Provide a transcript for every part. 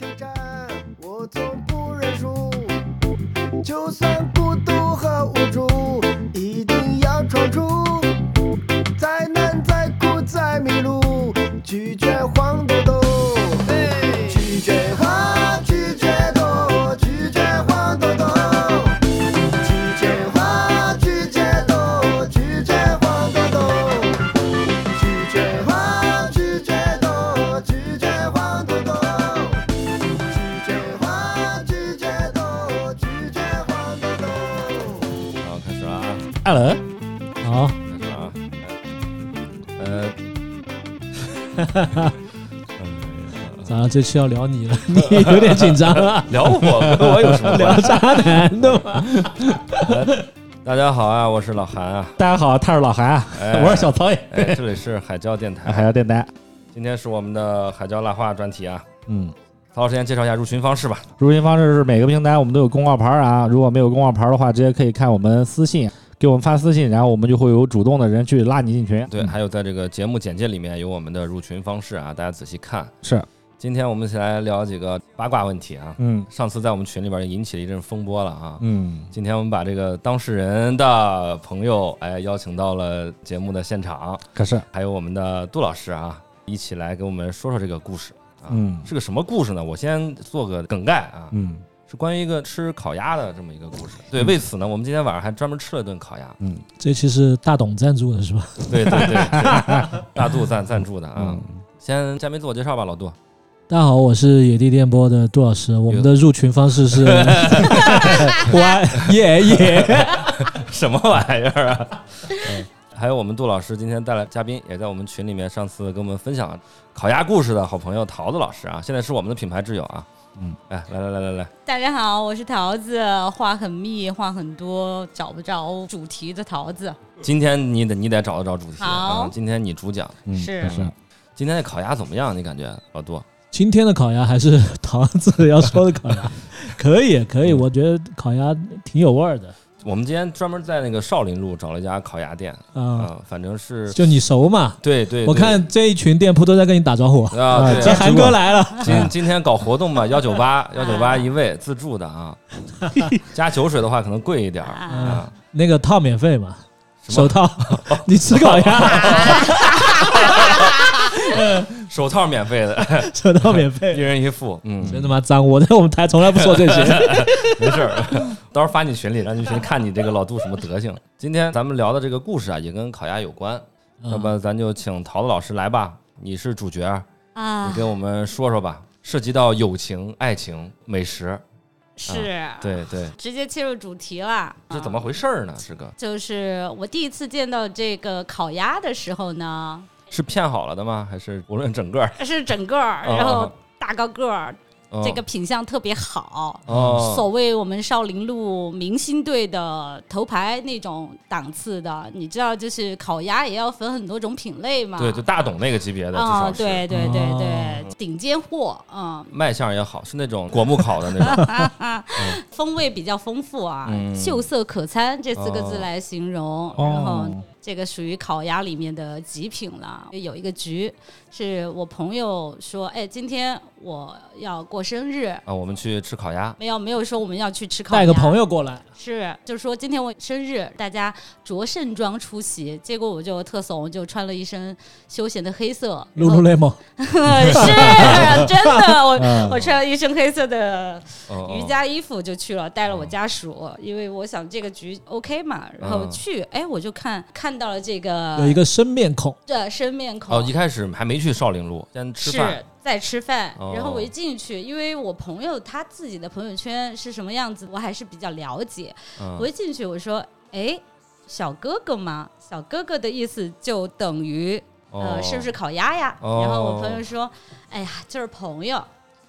挑战，我从不认输。就算这期要聊你了，你有点紧张啊？聊我跟我有什么聊？渣男的吗？大家好啊，我是老韩啊，大家好，他是老韩啊，哎 我是小曹爷，哎，这里是海椒电台，海椒电台。今天是我们的海椒辣话专题啊。嗯，曹老师先介绍一下入群方式吧。入群方式是每个平台我们都有公告牌啊，如果没有公告牌的话，直接可以看我们私信，给我们发私信，然后我们就会有主动的人去拉你进群。对，还有在这个节目简介里面有我们的入群方式啊，大家仔细看。是，今天我们一起来聊几个八卦问题啊。嗯上次在我们群里边引起了一阵风波了啊。嗯，今天我们把这个当事人的朋友哎邀请到了节目的现场，可是，还有我们的杜老师啊，一起来给我们说说这个故事啊。嗯是个什么故事呢？我先做个梗概啊，嗯是关于一个吃烤鸭的这么一个故事。对，为此呢，我们今天晚上还专门吃了顿烤鸭。嗯，这期是大董赞助的是吧？对对对，是 大杜赞赞助的啊。嗯，先嘉宾自我介绍吧，老杜。大家好，我是野地电波的杜老师，我们的入群方式是 Y 耶耶，什么玩意儿啊？嗯，还有我们杜老师今天带来嘉宾，也在我们群里面上次跟我们分享烤鸭故事的好朋友桃子老师啊，现在是我们的品牌挚友啊。嗯，哎，来来来来来，大家好，我是桃子，话很密，话很多，找不着主题的桃子。今天你得你得找得着主题好啊，今天你主讲。嗯是是。今天的烤鸭怎么样？你感觉老杜？今天的烤鸭还是桃子要说的烤鸭，可以可以，我觉得烤鸭挺有味儿的。我们今天专门在那个少林路找了一家烤鸭店，啊。啊，反正是就你熟嘛？对对，我看这一群店铺都在跟你打招呼。啊，这韩哥来了，今今天搞活动嘛，幺九八幺九八一位自助的啊，加酒水的话可能贵一点儿啊。啊。那个套免费嘛，手套，你吃烤鸭，手套免费的，手套免费。一，人一副，嗯，真他妈脏！我在我们台从来不说这些。没事儿，到时候发你群里，让你群看你这个老杜什么德行。今天咱们聊的这个故事啊，也跟烤鸭有关，要不咱就请桃子老师来吧，你是主角，你啊，跟我们说说吧，涉及到友情、爱情、美食，是，对对，直接切入主题了。这怎么回事儿呢？这个？就是我第一次见到这个烤鸭的时候呢，是骗好了的吗？还是无论整个儿？是整个然后大高个儿，哦这个品相特别好。哦，所谓我们少林路明星队的头牌那种档次的，你知道，就是烤鸭也要分很多种品类嘛。对，就大董那个级别的，啊、对对对对，哦顶尖货，嗯，卖相也好，是那种果木烤的那种。风味比较丰富啊，嗯秀色可餐这四个字哦来形容。然后哦，这个属于烤鸭里面的极品了。有一个局是我朋友说，哎，今天我要过生日。啊，我们去吃烤鸭。没有没有说我们要去吃烤鸭，带个朋友过来，是，就是说今天我生日，大家着盛装出席，结果我就特怂，就穿了一身休闲的黑色，露露雷蒙，是 真的，我嗯我穿了一身黑色的哦瑜伽衣服就去了，带了我家属，因为我想这个局 OK 嘛，然后嗯去，哎，我就看看到了这个有一个生面孔，这生面孔，哦，一开始还没去少林路，先吃饭。是在吃饭，哦然后我一进去，因为我朋友他自己的朋友圈是什么样子，我还是比较了解。嗯我一进去，我说：“哎，小哥哥吗？小哥哥的意思就等于呃，哦是不是烤鸭呀？”哦然后我朋友说：“哎呀，就是朋友。”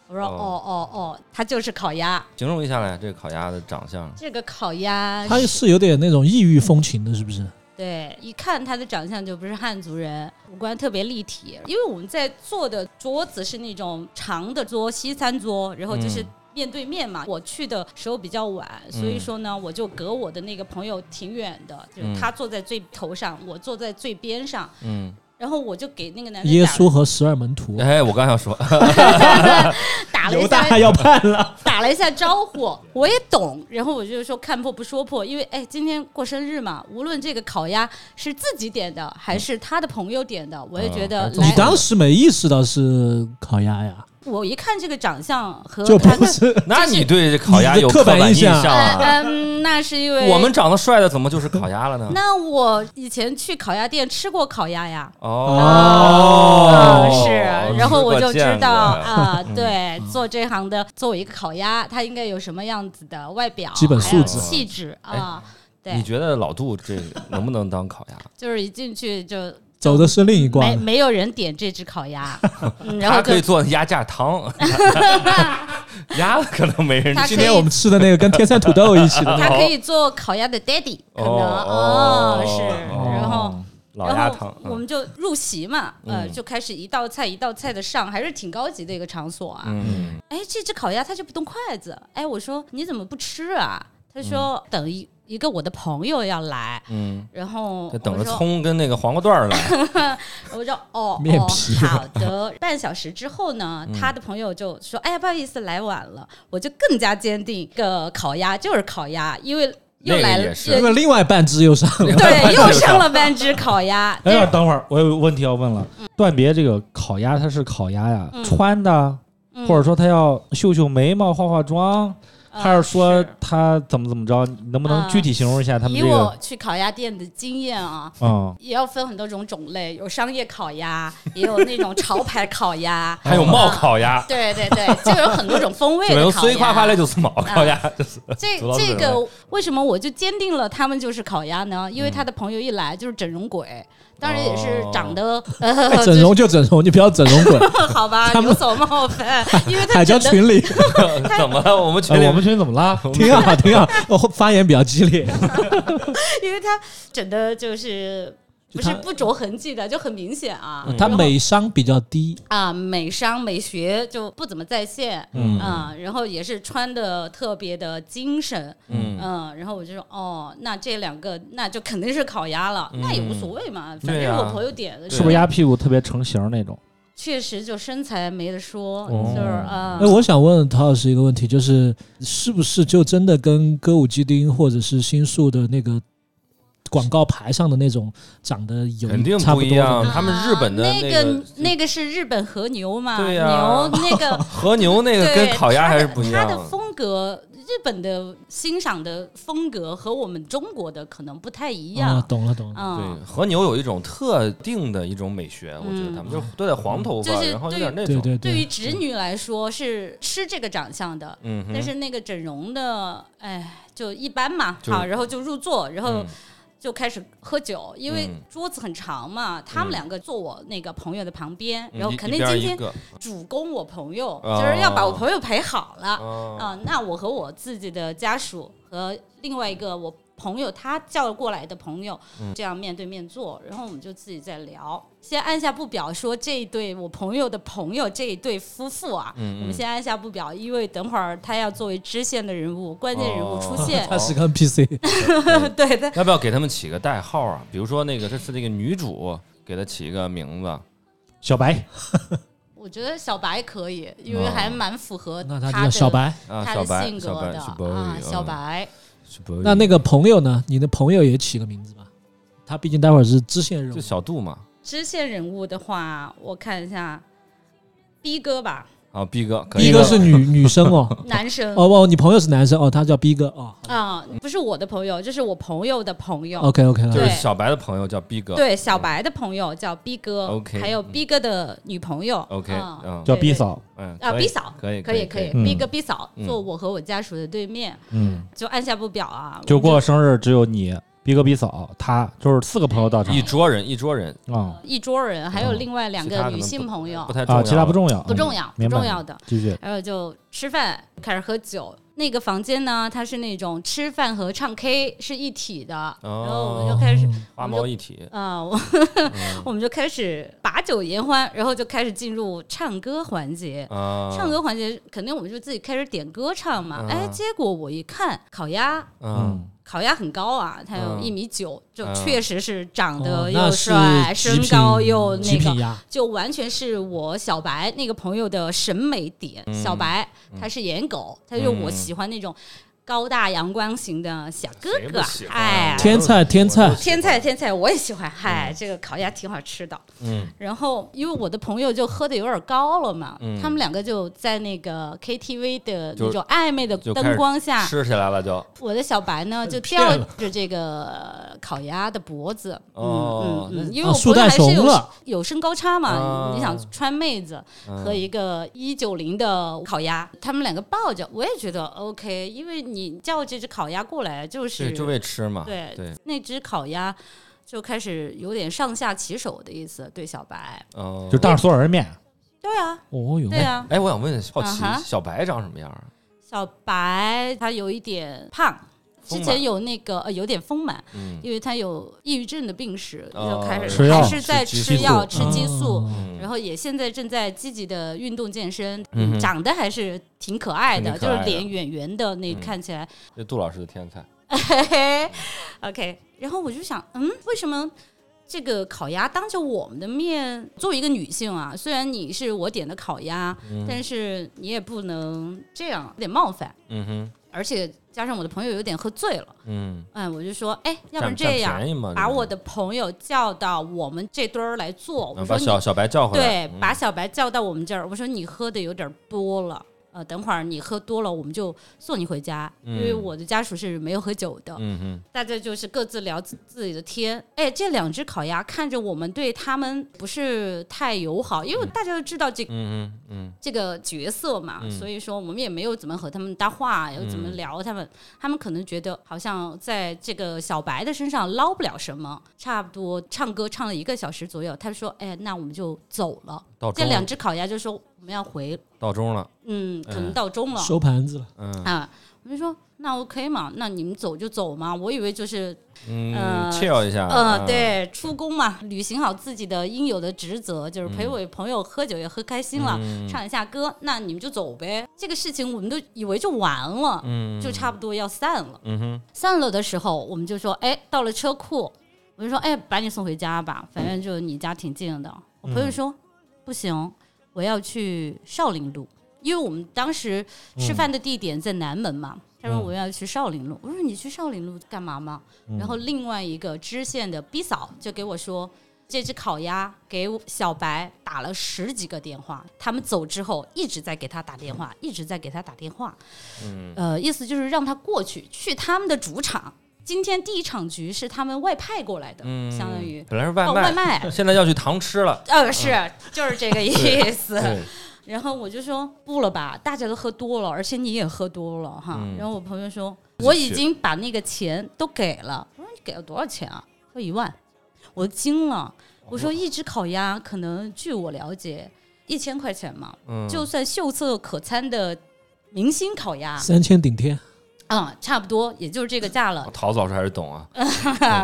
我说：“哦哦哦哦，他就是烤鸭。形容一下来，这个烤鸭的长相。这个烤鸭它是有点那种异域风情的，是不是？对，一看他的长相就不是汉族人，五官特别立体。因为我们在坐的桌子是那种长的桌，西餐桌，然后就是嗯面对面嘛。我去的时候比较晚，所以嗯说呢，我就隔我的那个朋友挺远的，就是嗯他坐在最头上，我坐在最边上，嗯，然后我就给那个男的耶稣和十二门徒，哎，我刚想说，打 打了一下要判了，打了一下招呼，我也懂，然后我就说看破不说破，因为哎，今天过生日嘛，无论这个烤鸭是自己点的还是他的朋友点的，我也觉得嗯你当时没意识到是烤鸭呀？我一看这个长相和就他是 那你对烤鸭有刻板板印象嗯，那是因为我们长得帅的怎么就是烤鸭了呢？那我以前去烤鸭店吃过烤鸭呀。哦啊，是，哦然后我就知道啊，对，做这行的，作为一个烤鸭，它应该有什么样子的外表，基本还有素质气质啊。对你，觉得老杜这能不能当烤鸭？就是一进去就走的是另一没关。没没有人点这只烤鸭，嗯然后他可以做鸭架汤，鸭可能没人今天我们吃的那个跟天山土豆一起的那个，他可以做烤鸭的 daddy，可能哦哦是，哦然后。老鸭汤然后。我们就入席嘛，呃，嗯就开始一道菜一道菜的上，还是挺高级的一个场所啊。嗯，哎，这只烤鸭它就不动筷子，哎，我说你怎么不吃啊？他说等一一个我的朋友要来，嗯，然后就等着葱跟那个黄瓜段儿来。我说哦，哦面皮好的。半小时之后呢，嗯他的朋友就说：“哎呀，不好意思，来晚了。”我就更加坚定，这个烤鸭就是烤鸭，因为又来了，因为另外半只又上了。对，又上了半只烤鸭。哎呀，等会儿我有问题要问了。段别这个烤鸭，它是烤鸭呀，嗯穿的，嗯或者说他要秀秀眉毛、化化妆，还是说呃他怎么怎么着？你能不能嗯具体形容一下他们以这个我？去烤鸭店的经验啊，嗯，也要分很多种种类，有商业烤鸭，也有那种潮牌烤鸭，还有冒烤鸭，对对对，就有很多种风味可能的烤碎夸夸的鸭。就是冒烤鸭，就是这 这个为什么我就坚定了他们就是烤鸭呢？因为嗯他的朋友一来就是整容鬼，当然也是哦长得整容就整容，你不要整容鬼，好吧，他们有所冒犯，因为他海椒整的群里 怎么了？我们群里呃我们群怎么了？挺好挺好，我发言比较激烈。因为他整的就是不是不着痕迹的，就很明显啊。嗯。他美商比较低，啊，美商美学就不怎么在线，嗯。啊，然后也是穿的特别的精神，嗯。嗯，然后我就说，哦，那这两个那就肯定是烤鸭了，那也无所谓嘛，反正是我朋友点的，是不是鸭屁股特别成型那种？确实就身材没得说，哦。就是啊。哎，，我想问陶老师一个问题，就是是不是就真的跟歌舞伎町或者是新宿的那个广告牌上的那种长得有肯定差不一样他们日本的啊那那个那个是日本和牛嘛，对呀。牛那个 和牛那个跟烤鸭还是不一样。它的风格，日本的欣赏的风格和我们中国的可能不太一啊样，，懂了懂了。嗯。对，和牛有一种特定的一种美学，我觉得他们就是都得黄头发，就是然后有对对点那种，对于对。对，直女来说是吃这个长相的，嗯，但是那个整容的，哎，就一般嘛。好，然后就入座，然后嗯就开始喝酒，因为嗯。桌子很长嘛，他们嗯两个坐我那个朋友的旁边，嗯。然后肯定今天主攻我朋友，哦。就是要把我朋友陪好了。哦。啊，那我和我自己的家属和另外一个我朋友他叫过来的朋友，嗯这样面对面坐，然后我们就自己在聊。先按下不表，说这一对我朋友的朋友这一对夫妇啊，嗯嗯我们先按下不表，因为等会儿他要作为支线的人物、关键人物出哦现，他是个 NPC，对的。要不要给他们起个代号啊？比如说那个这是那个女主，给她起一个名字，小白，我觉得小白可以，因为哦还蛮符合那他的叫小白。啊，他的，性格的啊，小嗯白。那那个朋友呢？你的朋友也起个名字吧？他毕竟待会儿是支线任就务。小杜嘛，支线人物的话，我看一下，B 哥吧，啊，B 哥，可以 B 哥是女 女生哦，男生。哦哦，你朋友是男生哦，他叫 B 哥哦。啊、不是我的朋友，这是我朋友的朋友。OK OK，就是小白的朋友叫 B 哥，对，小白的朋友叫 B 哥 OK，还有 B 哥的女朋友。OK，叫对 B 嫂，嗯，啊可以，B 嫂可以可以可以。嗯，B 哥 B 嫂嗯。坐我和我家属的对面，嗯，就按下不表啊，就过生日只有你、逼哥、逼嫂，他就是四个朋友到场。一桌人一桌人，啊一桌人，还有嗯。另外两个女性朋友不，太重要啊，其他不重要，不重要，不重要的。继续，然后就吃饭，开始喝酒。那个房间呢，它是那种吃饭和唱 K 是一体的，然后我们就开始，花毛一体，啊、我 我们就开始把酒言欢，然后就开始进入唱歌环节。啊，唱歌环节肯定我们就自己开始点歌唱嘛。嗯。哎，结果我一看烤鸭，嗯，烤鸭很高啊，他有嗯。一米九，就嗯。确实是长哦得又帅，极身高又那个就完全是我小白那个朋友的审美点。嗯。小白他是颜狗，他就我嗯喜欢那种高大阳光型的小哥哥哎啊，天菜天菜。天菜天菜我也喜欢，嗨，这个烤鸭挺好吃的。嗯。然后因为我的朋友就喝的有点高了嘛，嗯。他们两个就在那个 KTV 的那种暧昧的灯光下，吃起来了就。我的小白呢就骗 吊着这个烤鸭的脖子，哦嗯嗯嗯，因为我啊树袋朋友还是有有身高差嘛，啊。你想川妹子嗯。和一个一九零的烤鸭，他们两个抱着，我也觉得 OK，因为你叫这只烤鸭过来就是对就为吃嘛，对对，那只烤鸭就开始有点上下其手的意思，对小白，哦，就当着所有人面，对啊，哦哟，对啊，哎，我想问，好奇小白长什么样啊？小白他有一点胖。之前有那个呃有点丰满，嗯。因为他有抑郁症的病史，哦。就开始吃还是在吃药吃激素，然后也现在正在积极的运动健身，嗯长得还是挺可爱的，就是脸圆圆的，那嗯。看起来，这杜老师的天才，嘿 嘿，OK。然后我就想，嗯，为什么这个烤鸭当着我们的面，作为一个女性啊，虽然你是我点的烤鸭，嗯。但是你也不能这样，有点冒犯，嗯哼，而且加上我的朋友有点喝醉了，嗯，嗯，我就说，哎，要不然这样把我的朋友叫到我们这堆儿来坐，把小小白叫回来，对，嗯。把小白叫到我们这儿，我说你喝的有点多了，呃，等会儿你喝多了，我们就送你回家，因为嗯我的家属是没有喝酒的。大家就是各自聊自自己的天。哎，这两只烤鸭看着我们对他们不是太友好，因为大家都知道这嗯嗯嗯。这个角色嘛，嗯。所以说我们也没有怎么和他们搭话，又怎么嗯。聊他们，他们可能觉得好像在这个小白的身上捞不了什么，差不多唱歌唱了一个小时左右，他说，哎，那我们就走了。这两只烤鸭就说我们要回，到钟了，嗯，可能嗯到中了、收盘子了，嗯啊。我就说那 OK 嘛，那你们走就走嘛。我以为就是嗯呃，chill 一下，呃，嗯，对，出宫嘛，履行好自己的应有的职责，就是陪我朋友喝酒也喝开心了，嗯唱一下歌，那你们就走呗。这个事情我们都以为就完了，嗯，就差不多要散了。嗯哼，散了的时候，我们就说，哎，到了车库，我就说，哎，把你送回家吧，反正就你家挺近的。我朋友嗯说，不行，我要去少林路，因为我们当时吃饭的地点在南门嘛。他说嗯我要去少林路，我说你去少林路干嘛吗？然后另外一个知县的 B 嫂就给我说，这只烤鸭给小白打了十几个电话，他们走之后一直在给他打电话，一直在给他打电话。嗯呃，意思就是让他过去，去他们的主场。今天第一场局是他们外派过来的，嗯，相当于本来是外哦卖，外卖，现在要去堂吃了，呃，是就是这个 意思。然后我就说不了吧，大家都喝多了，而且你也喝多了哈。嗯。然后我朋友说，我已经把那个钱都给了。我说你给了多少钱啊？说一万，我惊了。我说一只烤鸭可能据我了解一千块钱嘛，嗯，就算秀色可餐的明星烤鸭，三千顶天，啊、差不多也就是这个价了。桃子老师还是懂啊，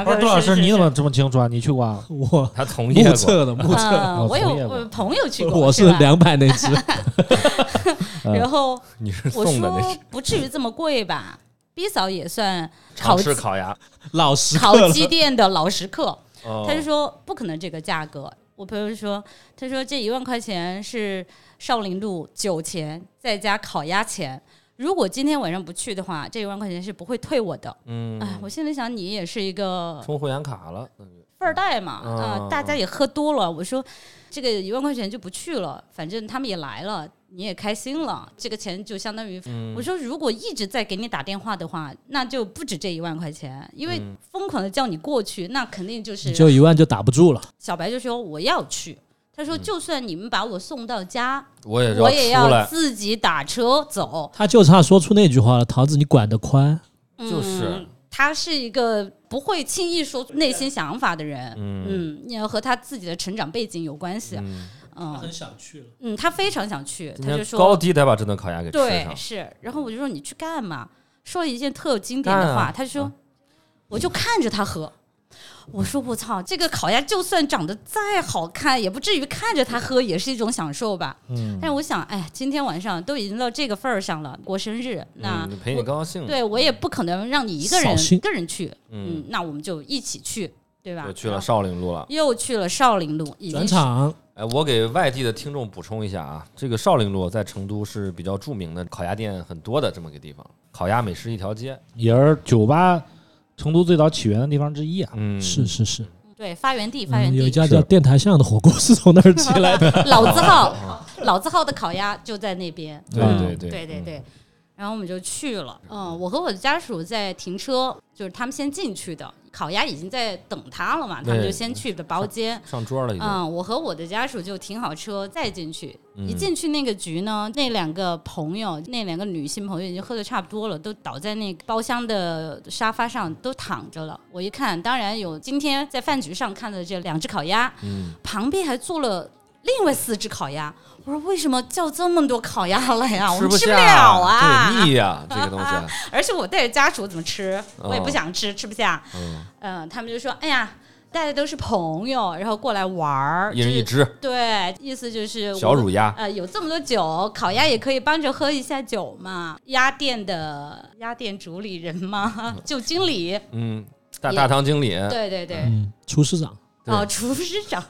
不是杜老师，你怎么这么清楚啊？你去过啊？我他同意过，目测的目测，嗯，我有朋友去过，我是两百那只，嗯然后你是我送的不至于这么贵吧？B 嫂也算烤常吃烤鸭，老食烤。鸡店的老食客，哦他就说不可能这个价格。我朋友说，他说这一万块钱是少林路酒钱再加烤鸭钱。如果今天晚上不去的话，这一万块钱是不会退我的。嗯，哎，我心里想，你也是一个充会员卡了，富二代嘛，啊、哦大家也喝多了。我说这个一万块钱就不去了，反正他们也来了，你也开心了，这个钱就相当于。嗯我说如果一直在给你打电话的话，那就不止这一万块钱，因为嗯疯狂的叫你过去，那肯定就是就一万就打不住了，小白就说我要去。他嗯说：“就算你们把我送到家，我也我也要，自己打车走。他就差说出那句话了：“桃子，你管得宽。就是嗯他是一个不会轻易说出内心想法的人。嗯嗯，也和他自己的成长背景有关系。嗯，嗯想去了，嗯，他非常想去，他就说高低得把这顿烤鸭给吃上，对是。然后我就说你去干嘛？说了一件特有经典的话，啊他就说、嗯我就看着他喝。我说我操，这个烤鸭就算长得再好看，也不至于看着它喝也是一种享受吧。嗯，但是我想，哎，今天晚上都已经到这个份儿上了，过生日，那嗯陪你高兴，对我也不可能让你一个人一个人去，嗯嗯，那我们就一起去，对吧？又去了少陵路了。又去了少陵路，转场哎，我给外地的听众补充一下啊，这个少陵路在成都是比较著名的烤鸭店很多的这么个地方，烤鸭美食一条街。也是酒吧成都最早起源的地方之一啊。嗯，是是是，对发源地，发源嗯，有一，家叫电台巷的火锅是从那儿起来的。老字号，老字号的烤鸭就在那边。对嗯。对对。嗯对对。对。然后我们就去了，嗯，我和我的家属在停车，就是他们先进去的，烤鸭已经在等他了嘛，他们就先去的包间。上桌了已经。嗯，我和我的家属就停好车再进去。嗯一进去那个局呢，那两个朋友，那两个女性朋友已经喝的差不多了，都倒在那个包厢的沙发上都躺着了。我一看，当然有今天在饭局上看的这两只烤鸭，嗯，旁边还坐了另外四只烤鸭。我说为什么叫这么多烤鸭来呀？我们吃不了啊！对，腻呀，这个东西。而且我带着家属怎么吃？我也不哦想吃，吃不下。嗯，嗯、他们就说：“哎呀，大家都是朋友，然后过来玩儿，一人一就是只对，意思就是小乳鸭。呃，有这么多酒，烤鸭也可以帮着喝一下酒嘛。鸭店的鸭店主理人嘛，就经理，嗯，大大堂经理。对对对，嗯，厨师长，哦，厨师长，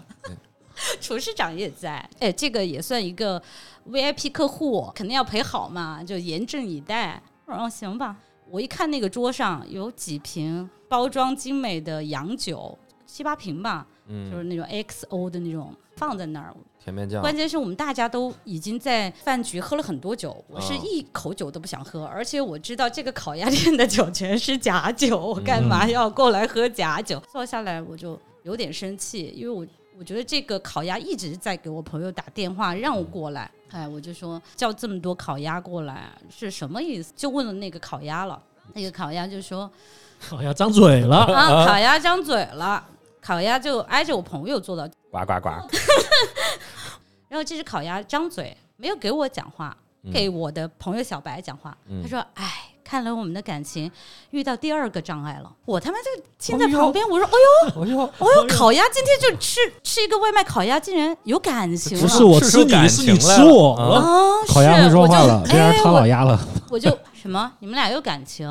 厨师长也在，哎，这个也算一个 VIP 客户，肯定要陪好嘛，就严阵以待。我说哦，行吧。我一看那个桌上有几瓶包装精美的洋酒，七八瓶吧，就嗯，是那种 XO 的那种，放在那儿。甜面酱。关键是我们大家都已经在饭局喝了很多酒，我是啊一口酒都不想喝，而且我知道这个烤鸭店的酒全是假酒，我干嘛要过来喝假酒？坐下来我就有点生气，因为我我觉得这个烤鸭一直在给我朋友打电话让我过来，哎，我就说叫这么多烤鸭过来是什么意思？就问了那个烤鸭了，那个烤鸭就说烤鸭张嘴了，啊，烤鸭张嘴了，烤鸭就挨着我朋友坐的呱呱呱。然后这只烤鸭张嘴没有给我讲话，嗯给我的朋友小白讲话。嗯他说：“哎，看来我们的感情遇到第二个障碍了。”我他妈就听在旁边，我说：“哎呦，哎呦，哎呦，烤鸭今天就吃吃一个外卖烤鸭，竟然有感情了。”不是我吃你，是你吃我。啊啊，烤鸭是会说话了，我就变成哎我唐老鸭了。我就什么？你们俩有感情？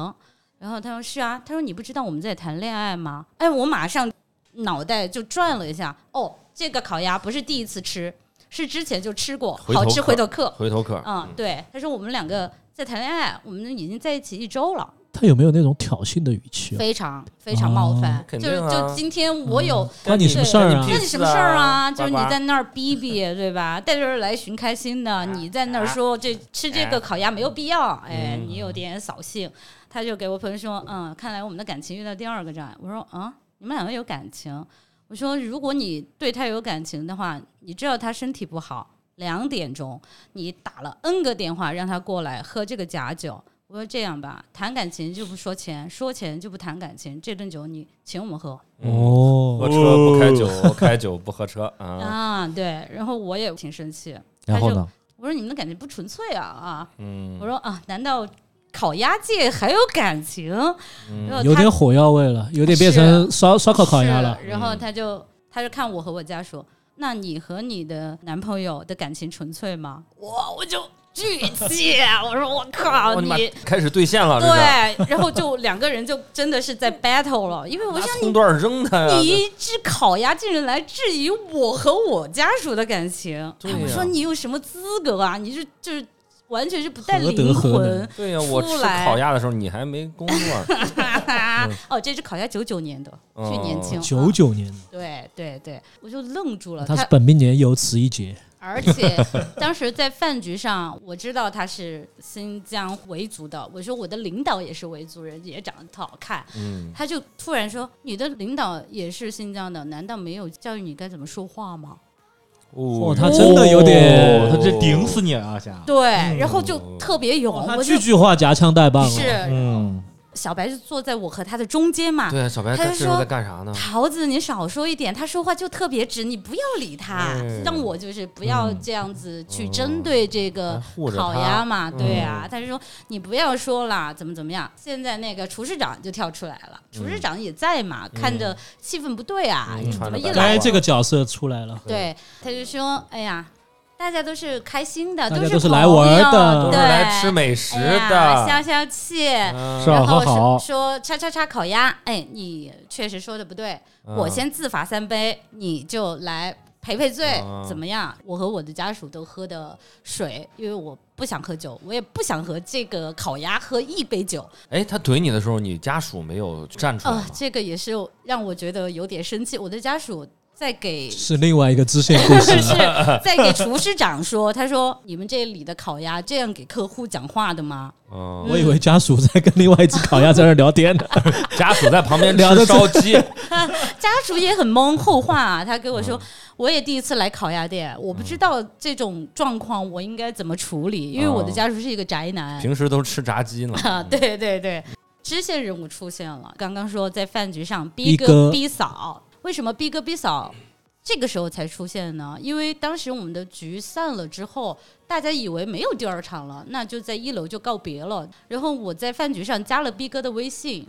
然后他说是啊，他说你不知道我们在谈恋爱吗？哎，我马上脑袋就转了一下，哦，这个烤鸭不是第一次吃，是之前就吃过，好吃回头客回头客。回头客。嗯，对，他说我们两个在谈恋爱，我们已经在一起一周了，他有没有那种挑衅的语气啊？非常非常冒犯。肯就是就今天我有。关你什么事儿你什么事儿啊？就是你在那儿逼逼，对吧？带着人来寻开心的，你在那儿说这吃这个烤鸭没有必要，哎，你有点扫兴。他就给我朋友说，嗯，看来我们的感情遇到第二个障碍。我说啊，你们两个有感情？我说如果你对他有感情的话，你知道他身体不好，两点钟你打了 N 个电话让他过来喝这个假酒。我说这样吧，谈感情就不说钱，说钱就不谈感情。这顿酒你请我们喝嗯哦喝，车不开酒，开酒不喝车啊。啊，对。然后我也挺生气，然后呢？我说你们的感情不纯粹啊啊！嗯我说啊，难道烤鸭界还有感情？有点火药味了，有点变成烧烧烤烤鸭了。然后嗯他就他就看我和我家属，那你和你的男朋友的感情纯粹吗？哇，我就巨气，我说我靠你你。开始兑现了，对，然后就两个人就真的是在 battle 了，因为我拿想你段扔他呀。你一只烤鸭竟然来质疑我和我家属的感情，我说你有什么资格啊？你是就是完全是不带灵何魂。对呀，我吃出来烤鸭的时候你还没工作，哦，这只烤鸭九九年的，巨年轻。九啊九年的，对对对，我就愣住了。他是本命年，有此一劫。而且当时在饭局上，我知道他是新疆维族的。我说我的领导也是维族人，也长得特好看。嗯，他就突然说：“你的领导也是新疆的，难道没有教育你该怎么说话吗哦他真的有点哦他这顶死你啊！想？”对，然后就特别勇，哦他句句话夹枪带棒是哦。嗯，小白就坐在我和他的中间嘛。对，小白他就说干啥呢？桃子，你少说一点，他说话就特别直，你不要理他，哎让我就是不要这样子去针对这个烤鸭嘛，对啊，他就说你不要说了，怎么怎么样。现在那个厨师长就跳出来了，厨师长也在嘛，看着气氛不对啊，嗯怎么一来该这个角色出来了。对，他就说，哎呀。大家都是开心的，大家是都是来玩的都是来吃美食的，消消气。嗯是啊然后说说叉叉叉烤鸭，哎，你确实说的不对，嗯我先自罚三杯，你就来赔赔罪，嗯怎么样？我和我的家属都喝的水，因为我不想喝酒，我也不想和这个烤鸭喝一杯酒。哎，他怼你的时候，你家属没有站出来呃，？这个也是让我觉得有点生气。我的家属在给是另外一个支线故事 是。在给厨师长说，他说你们这里的烤鸭这样给客户讲话的吗？嗯，我以为家属在跟另外一只烤鸭在那儿聊天呢。家属在旁边聊着烧鸡，家属也很懵，后话啊，他跟我嗯说，我也第一次来烤鸭店，我不知道这种状况我应该怎么处理，因为我的家属是一个宅男。平时都吃炸鸡呢。啊，对对对，支线人物出现了。刚刚说在饭局上逼哥逼嫂，为什么逼哥逼嫂这个时候才出现呢？因为当时我们的局散了之后，大家以为没有第二场了，那就在一楼就告别了。然后我在饭局上加了逼哥的微信，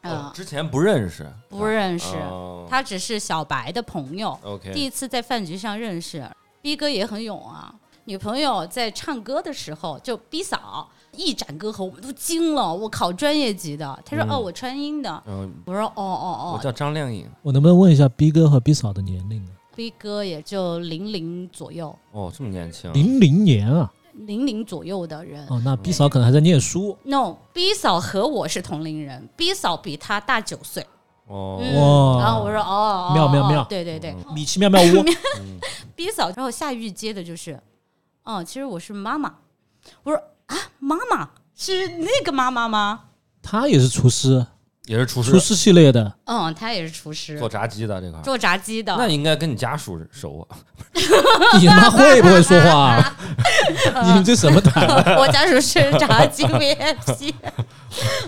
啊、哦之前不认识，不认识，哦他只是小白的朋友。OK，第一次在饭局上认识，逼哥也很勇啊。女朋友在唱歌的时候，就逼嫂一展歌喉，我们都惊了。我考专业级的，他说：“嗯哦，我川音的。嗯，”我说：“哦哦哦。我叫张靓颖。我能不能问一下 B 哥和 B 嫂的年龄呢？”逼哥也就零零左右，哦，这么年轻，零零年啊，零零左右的人。哦，那 B 嫂可能还在念书。No，B 嫂和我是同龄人，B 嫂比他大九岁。哦，然后我说：“哦，妙妙妙对对对米奇妙妙屋，，B 嫂。然后下玉接的就是，哦，其实我是妈妈。我说啊，妈妈是那个妈妈吗？他也是厨师，也是厨师厨师系列的。嗯，他也是厨师，做炸鸡的这个，做炸鸡的。那应该跟你家属熟啊。你妈会不会说话啊？你们这什么团？我家属是炸鸡 VIP，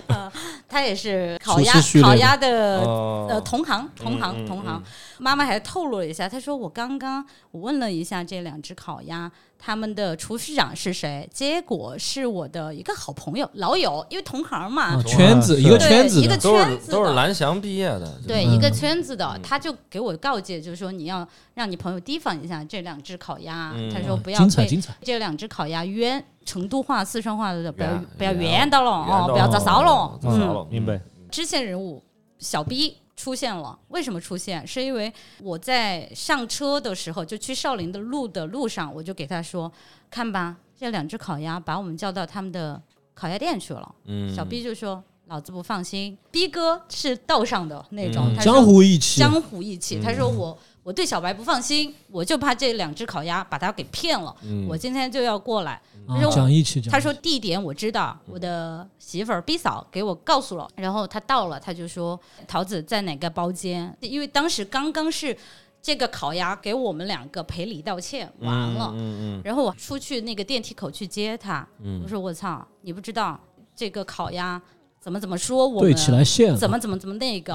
呃，他也是烤鸭烤鸭的哦。呃同行同嗯嗯行同行。嗯。妈妈还透露了一下，她说我刚刚我问了一下这两只烤鸭，他们的厨师长是谁？结果是我的一个好朋友老友，因为同行嘛。啊，圈子是一个对一个圈子的，都是圈子都是蓝翔毕业的，对，嗯一个圈子的，他就给我告诫，就是说你要让你朋友提防一下这两只烤鸭。嗯。他说不要被。这两只烤鸭冤，成都话、四川话的不要不要冤冤到了哦，不要遭骚了。嗯，明白。支线人物小 B 出现了，为什么出现？是因为我在上车的时候，就去少林的路的路上，我就给他说，看吧，这两只烤鸭把我们叫到他们的烤鸭店去了。嗯，小 B 就说。老子不放心，B 哥是道上的那种，嗯他说江湖义气，江湖义气。嗯他说我我对小白不放心，我就怕这两只烤鸭把他给骗了。嗯我今天就要过来。啊他说讲义气，讲义气他说地点我知道，我的媳妇儿 B 嫂给我告诉了。然后他到了，他就说桃子在哪个包间？因为当时刚刚是这个烤鸭给我们两个赔礼道歉完了，嗯嗯然后我出去那个电梯口去接他。嗯我说我操，你不知道这个烤鸭怎么怎么说我们对起来线，怎么怎么怎么那个。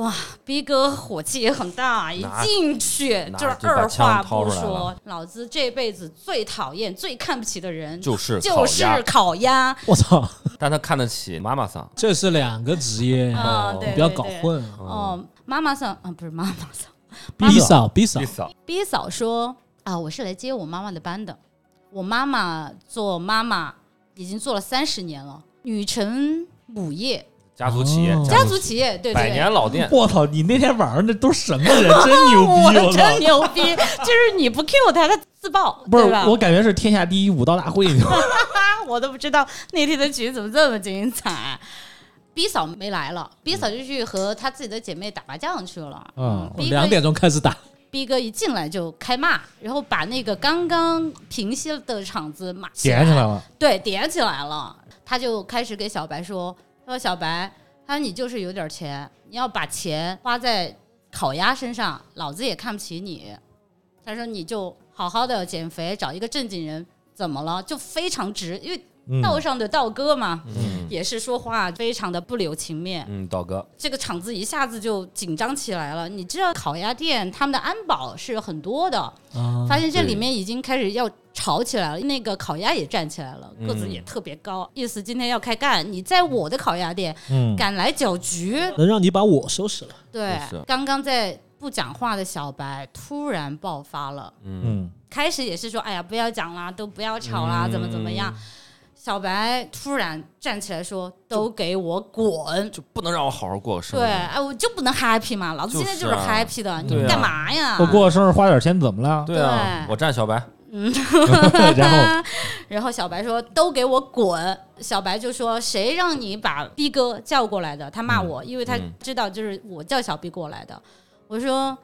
嗯逼哥火气也很大，一进去就是二话不说，老子这辈子最讨厌、最看不起的人就是就是烤鸭。我操，但他看得起妈妈桑，这是两个职业，啊，对，不要搞混。哦，妈妈桑啊，不是妈妈桑 B 嫂，B 嫂弟，嫂，，B 嫂说啊，我是来接我妈妈的班的。我妈妈做妈妈已经做了三十年了，女成母业，家族企业哦，家族企业，对百对年老店，我操！你那天晚上那都什么人？真牛逼！我我操真！牛逼，就是你不 Q 他，他自爆，不是对吧？我感觉是天下第一武道大会，你知道吗？啊，我都不知道那天的局怎么这么精彩。B 嫂没来了，B 嫂就去和她自己的姐妹打麻将去了。嗯，B 哥两点钟开始打，B 哥一进来就开骂，然后把那个刚刚平息的场子骂点起来了，对，点起来了。他就开始给小白说：“说小白，他说你就是有点钱，你要把钱花在烤鸭身上，老子也看不起你。他说你就好好的减肥，找一个正经人。怎么了？就非常值，因为道上的道哥嘛。嗯也是说话非常的不留情面，嗯，道哥，这个场子一下子就紧张起来了。你知道烤鸭店他们的安保是很多的，啊，发现这里面已经开始要吵起来了。那个烤鸭也站起来了，个子嗯也特别高，意思今天要开干。你在我的烤鸭店嗯，敢来搅局，能让你把我收拾了。对，刚刚在不讲话的小白突然爆发了。嗯嗯，开始也是说，哎呀，不要讲啦，都不要吵啦，怎么怎么样。小白突然站起来说：“都给我滚！”就不能让我好好过个生日？对，哎，我就不能 happy 嘛，老子现在就是 happy 的，你干嘛呀？我过个生日花点钱怎么了？对啊，我站小白，然后 然后小白说：“都给我滚！”小白就说：“谁让你把逼哥叫过来的？”他骂我，因为他嗯知道就是我叫小 B 过来的。我说：“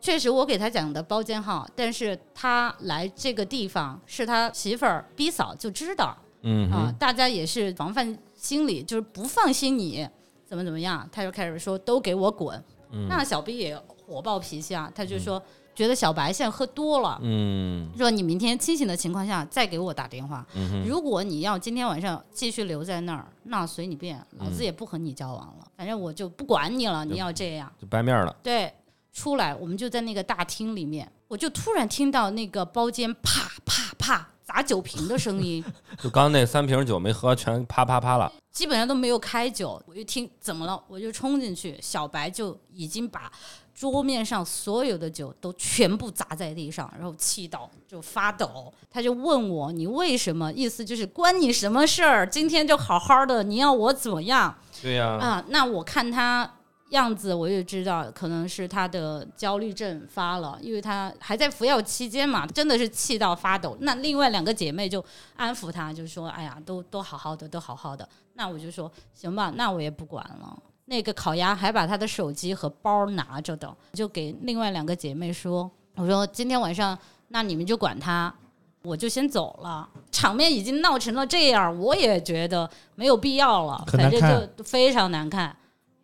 确实，我给他讲的包间号，但是他来这个地方是他媳妇儿逼嫂就知道嗯啊、大家也是防范心理，就是不放心你怎么怎么样。”他就开始说：“都给我滚！”嗯那小 B 也火爆脾气啊，他就说：“觉得小白现在喝多了。”嗯说你明天清醒的情况下再给我打电话。嗯，如果你要今天晚上继续留在那儿，那随你便，老嗯子也不和你交往了。反正我就不管你了，你要这样。就掰面了，对，出来我们就在那个大厅里面，我就突然听到那个包间啪啪啪砸酒瓶的声音，就刚那三瓶酒没喝，全啪啪啪了。基本上都没有开酒。我就听怎么了，我就冲进去，小白就已经把桌面上所有的酒都全部砸在地上，然后气到就发抖。他就问我：“你为什么？”意思就是关你什么事儿？今天就好好的，你要我怎么样对呀，啊？那我看他。样子我也知道，可能是他的焦虑症发了，因为他还在服药期间嘛，真的是气到发抖。那另外两个姐妹就安抚他，就说：“哎呀，都都好好的，都好好的。”那我就说：“行吧，那我也不管了。”那个烤鸭还把他的手机和包拿着的，就给另外两个姐妹说：“我说今天晚上，那你们就管他，我就先走了。场面已经闹成了这样，我也觉得没有必要了，反正就非常难看。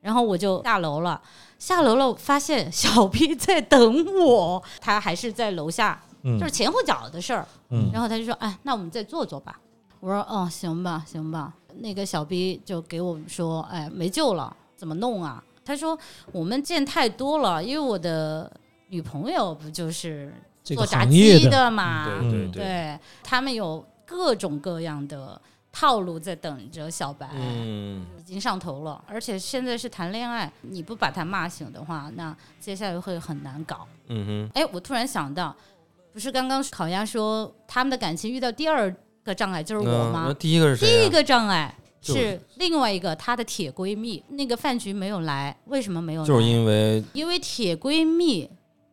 然后我就下楼了，下楼了，发现小 P 在等我，他还是在楼下，嗯就是前后脚的事儿。嗯然后他就说：“哎，那我们再坐坐吧。”我说：“哦，行吧，行吧。”那个小 B 就给我们说：“哎，没救了，怎么弄啊？”他说：“我们见太多了，因为我的女朋友不就是做炸鸡的，嘛？对对他们有各种各样的套路在等着小白。嗯已经上头了，而且现在是谈恋爱，你不把他骂醒的话，那接下来会很难搞。嗯哼哎，我突然想到，不是刚刚烤鸭说他们的感情遇到第二个障碍就是，我吗？嗯第一个是谁啊？第一个障碍是是另外一个她的铁闺蜜，那个饭局没有来，为什么没有来？就是因为因为铁闺蜜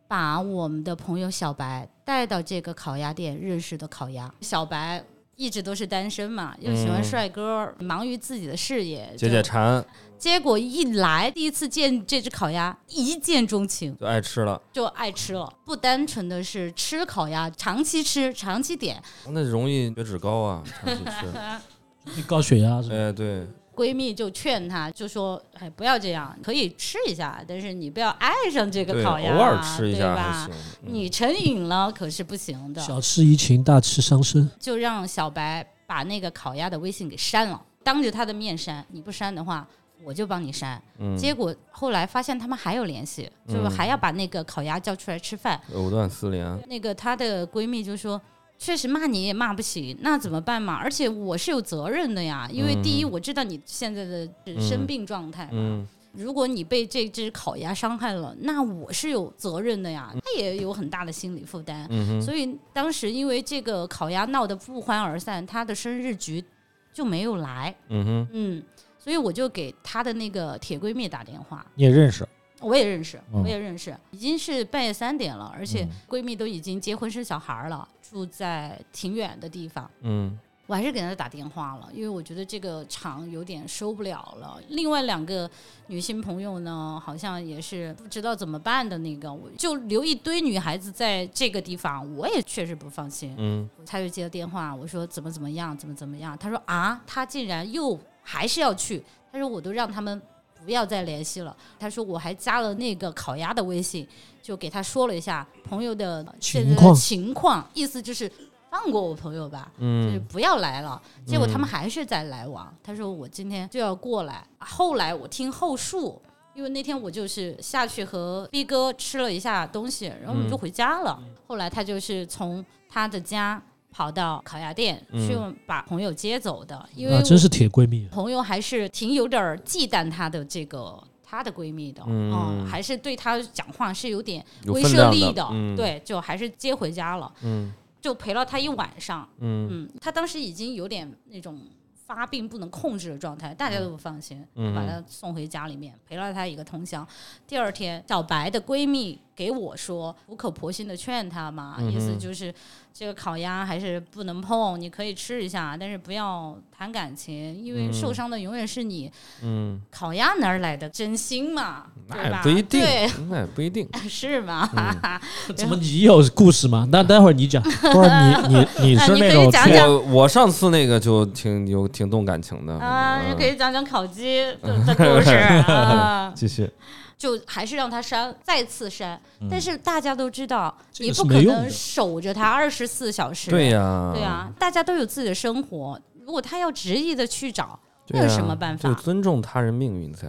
把我们的朋友小白带到这个烤鸭店认识的烤鸭。小白一直都是单身嘛，又喜欢嗯帅哥，忙于自己的事业，解解馋，结果一来，第一次见这只烤鸭，一见钟情，就爱吃了，就爱吃了。不单纯的是吃烤鸭，长期吃，长期点。那容易血脂高啊，长期吃。高血压是吧？哎，对，闺蜜就劝她，就说：“哎，不要这样，可以吃一下，但是你不要爱上这个，烤鸭，偶尔吃一下对吧。嗯你成瘾了可是不行的。”小吃怡情，大吃伤身。就让小白把那个烤鸭的微信给删了，当着他的面删。你不删的话，我就帮你删。嗯，结果后来发现他们还有联系，就是嗯还要把那个烤鸭叫出来吃饭。藕断丝连。那个她的闺蜜就说。确实骂你也骂不起，那怎么办嘛？而且我是有责任的呀，因为第一嗯我知道你现在的生病状态嘛，嗯。如果你被这只烤鸭伤害了，那我是有责任的呀，他也有很大的心理负担。所以当时因为这个烤鸭闹得不欢而散，他的生日局就没有来，嗯哼，嗯，所以我就给她的那个铁闺蜜打电话，你也认识，我也认识，嗯。我也认识，已经是半夜三点了，而且嗯。闺蜜都已经结婚生小孩了，住在挺远的地方。嗯我还是给他打电话了，因为我觉得这个场有点收不了了。另外两个女性朋友呢，好像也是不知道怎么办的那个，我就留一堆女孩子在这个地方，我也确实不放心。嗯他就接了电话，我说怎么怎么样，怎么怎么样。他说啊，他竟然又还是要去。他说我都让他们不要再联系了。他说我还加了那个烤鸭的微信，就给他说了一下朋友的现在的情况情况，意思就是放过我朋友吧，就是嗯不要来了。结果他们还是在来往。他说我今天就要过来。后来我听后述，因为那天我就是下去和 B 哥吃了一下东西，然后我们就回家了。后来他就是从他的家跑到烤鸭店嗯。去把朋友接走的，因为啊，真是铁闺蜜。朋友还是挺有点儿忌惮她的这个她的闺蜜的，嗯。还是对她讲话是有点威慑力的，嗯。对，就还是接回家了，嗯。就陪了她一晚上，嗯。嗯，她当时已经有点那种发病不能控制的状态，大家都不放心，嗯。把她送回家里面，陪了她一个通宵。第二天，小白的闺蜜给我说，苦口婆心的劝她嘛，嗯意思就是这个烤鸭还是不能碰，你可以吃一下，但是不要谈感情，因为嗯受伤的永远是你。嗯，烤鸭哪儿来的真心嘛？那对吧？也不一定，对，那也不一定。是吗？怎么你有故事吗？那待会儿你讲。不是你你你是啊你可以那种讲讲我我上次那个就挺有挺动感情的啊，你嗯可以讲讲烤鸡的的故事啊。继续，就还是让他删，再次删。嗯但是大家都知道，你不可能守着他二十四小时。对呀，对啊，大家都有自己的生活。如果他要执意的去找，那有什么办法？就尊重他人命运在。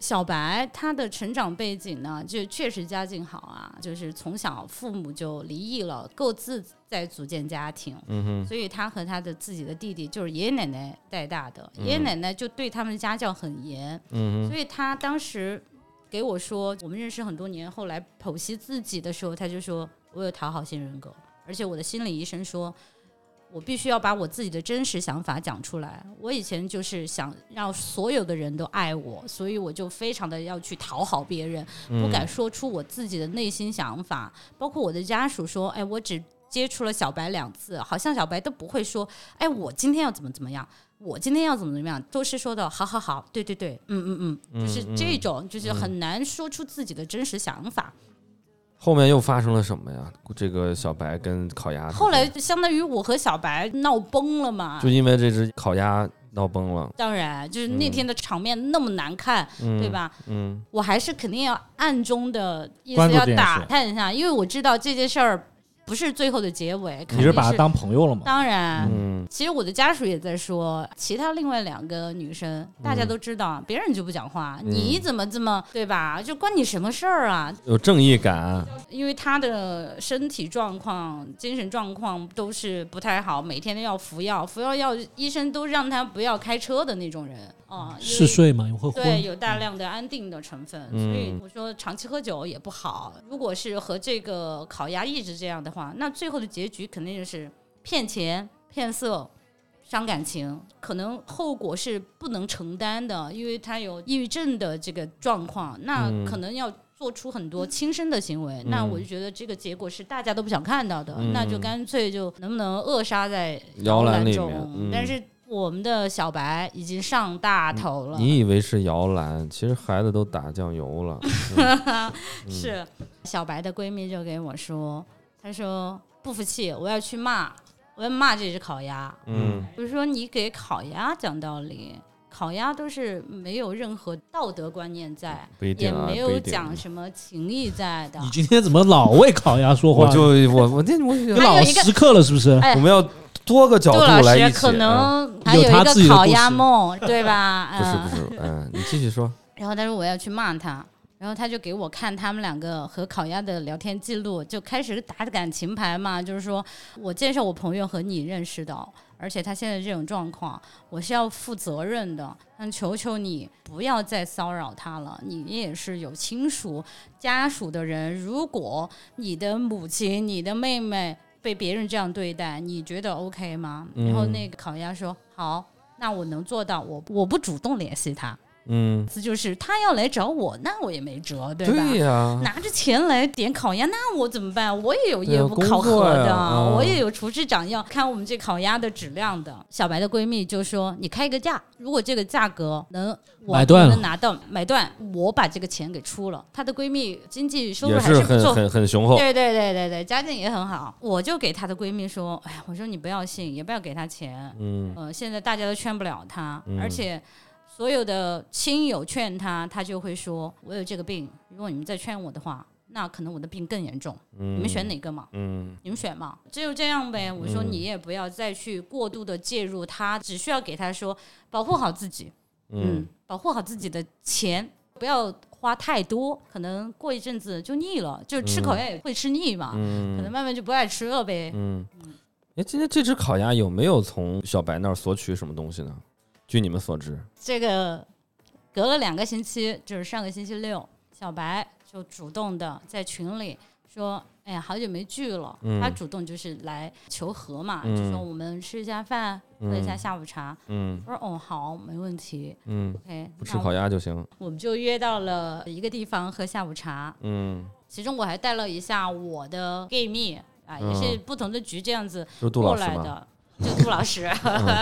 小白他的成长背景呢，就确实家境好啊，就是从小父母就离异了，各自在组建家庭，所以他和他的自己的弟弟就是爷爷奶奶带大的，嗯。爷爷奶奶就对他们家教很严，所以他当时给我说，我们认识很多年，后来剖析自己的时候，他就说我有讨好型人格，而且我的心理医生说。我必须要把我自己的真实想法讲出来。我以前就是想让所有的人都爱我，所以我就非常的要去讨好别人，嗯不敢说出我自己的内心想法。包括我的家属说：“哎，我只接触了小白两次，好像小白都不会说，哎，我今天要怎么怎么样，我今天要怎么怎么样，都是说的好好好，对对对，嗯嗯嗯，就是这种，就是很难说出自己的真实想法。后面又发生了什么呀？这个小白跟烤鸭，后来就相当于我和小白闹崩了嘛就。因为这只烤鸭闹崩了，当然，就是那天的场面那么难看，嗯，对？吧？嗯我还是肯定要暗中的意思要打探一下，因为我知道这件事儿不是最后的结尾，肯定你是把他当朋友了吗？当然。嗯其实我的家属也在说，其他另外两个女生，大家都知道，别人就不讲话，嗯你怎么这么对吧？就关你什么事儿啊？有正义感，因为她的身体状况、精神状况都是不太好，每天都要服药，服药药医生都让她不要开车的那种人啊，因为嗜睡嘛，会对，昏。有大量的安定的成分，嗯所以我说长期喝酒也不好。如果是和这个烤鸭一直这样的话，那最后的结局肯定就是骗钱、骗色、伤感情，可能后果是不能承担的，因为他有抑郁症的这个状况，那嗯可能要。做出很多轻生的行为，那我就觉得这个结果是大家都不想看到的，嗯那就干脆就能不能扼杀在摇篮里？面嗯但是我们的小白已经上大头了，你以为是摇篮，其实孩子都打酱油了。嗯是小白的闺蜜就给我说，她说不服气，我要去骂，我要骂这只烤鸭。嗯我就说你给烤鸭讲道理，烤鸭都是没有任何道德观念在，也没有讲什么情义在的你。今天怎么老为烤鸭说话？我就我我这我老时刻了是不是？哎我们要多个角度杜老师来一起。可嗯能还有一有他自己的故个烤鸭梦，对吧？不是嗯不是，嗯，你继续说。然后他说我要去骂他，然后他就给我看他们两个和烤鸭的聊天记录，就开始打感情牌嘛，就是说我介绍我朋友和你认识的，而且他现在这种状况，我是要负责任的，但求求你不要再骚扰他了，你也是有亲属家属的人，如果你的母亲、你的妹妹被别人这样对待，你觉得 OK 吗？嗯然后那个烤鸭说好。那我能做到，我我不主动联系他，嗯，意思就是他要来找我，那我也没辙，对吧？对呀，拿着钱来点烤鸭，那我怎么办？我也有业务考核的，我也有厨师长要看我们这烤鸭的质量的。小白的闺蜜就说：“你开个价，如果这个价格能我买断能拿到买断，我把这个钱给出了。”她的闺蜜经济收入还是不错，很很很雄厚。对对对对对，家境也很好。我就给她的闺蜜说：“哎呀，我说你不要信，也不要给她钱，嗯呃，现在大家都劝不了她，嗯而且所有的亲友劝他，他就会说：“我有这个病，如果你们再劝我的话，那可能我的病更严重，嗯，你们选哪个嘛？嗯你们选嘛，只有这样呗。我说嗯你也不要再去过度的介入他，只需要给他说保护好自己，嗯保护好自己的钱，不要花太多，可能过一阵子就腻了，就吃烤鸭也会吃腻嘛，可能嗯慢慢就不爱吃了呗。嗯。哎，今天这只烤鸭有没有从小白那儿索取什么东西呢？据你们所知，这个隔了两个星期，就是上个星期六，小白就主动的在群里说：“哎呀，好久没聚了。嗯他主动就是来求和嘛，嗯就说我们吃一下饭，喝一下下午茶。嗯我说：“哦，好，没问题。嗯，OK，不吃烤鸭，就行。我们就约到了一个地方喝下午茶。嗯，其中我还带了一下我的 gay 蜜啊，也是不同的局这样子过。来的。就杜老师，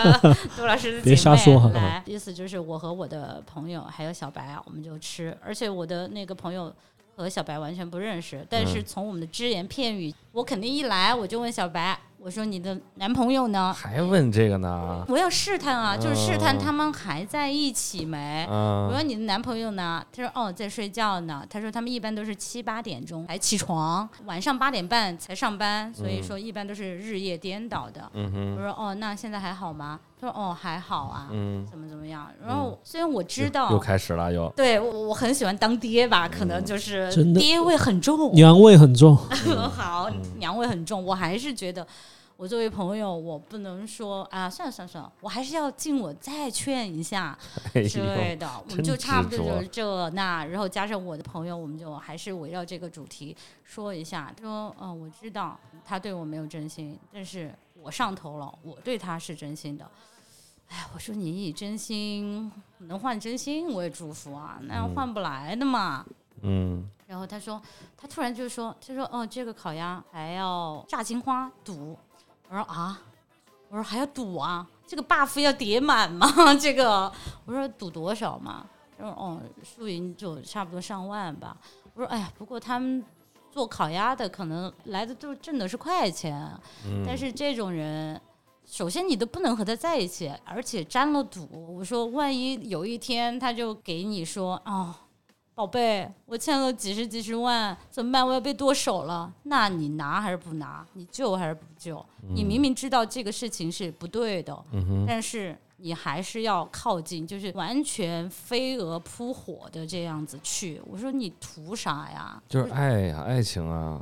杜老师的别姐妹瞎说哈来，意思就是我和我的朋友还有小白啊，我们就吃，而且我的那个朋友和小白完全不认识，但是嗯。从我们的只言片语，我肯定一来我就问小白，我说你的男朋友呢？还问这个呢？我要试探啊，就是试探哦他们还在一起没。我啊说你的男朋友呢？他说哦，在睡觉呢。他说他们一般都是七八点钟才起床，晚上八点半才上班，所以说一般都是日夜颠倒的。嗯，我说哦，那现在还好吗？他说哦，还好啊，嗯，怎么怎么样。然后虽然我知道又，开始了又。对我我很喜欢当爹吧，可能就是爹味很重，娘味很重。好娘味很重。我还是觉得。我作为朋友，我不能说啊，算了算了算了，我还是要尽我再劝一下，哎之类呦，的，我们就差不多就是这那，然后加上我的朋友，我们就还是围绕这个主题说一下。他说，嗯、我知道他对我没有真心，但是我上头了，我对他是真心的。哎，我说你以真心能换真心，我也祝福啊，那样换不来的嘛。嗯然后他说，他突然就说，他说，哦，这个烤鸭还要炸金花肚。我说啊，我说还要赌啊，这个 buff 要叠满吗？这个我说赌多少嘛？他说哦，输赢就差不多上万吧。我说哎呀，不过他们做烤鸭的可能来的都挣的是快钱，嗯，但是这种人。首先，你都不能和他在一起，而且沾了赌。我说，万一有一天他就给你说，哦，宝贝，我欠了几十几十万，怎么办？我要被剁手了。那你拿还是不拿？你救还是不救？你明明知道这个事情是不对的，嗯，但是你还是要靠近，就是完全飞蛾扑火的这样子去。我说你图啥呀？就是爱呀，爱情啊，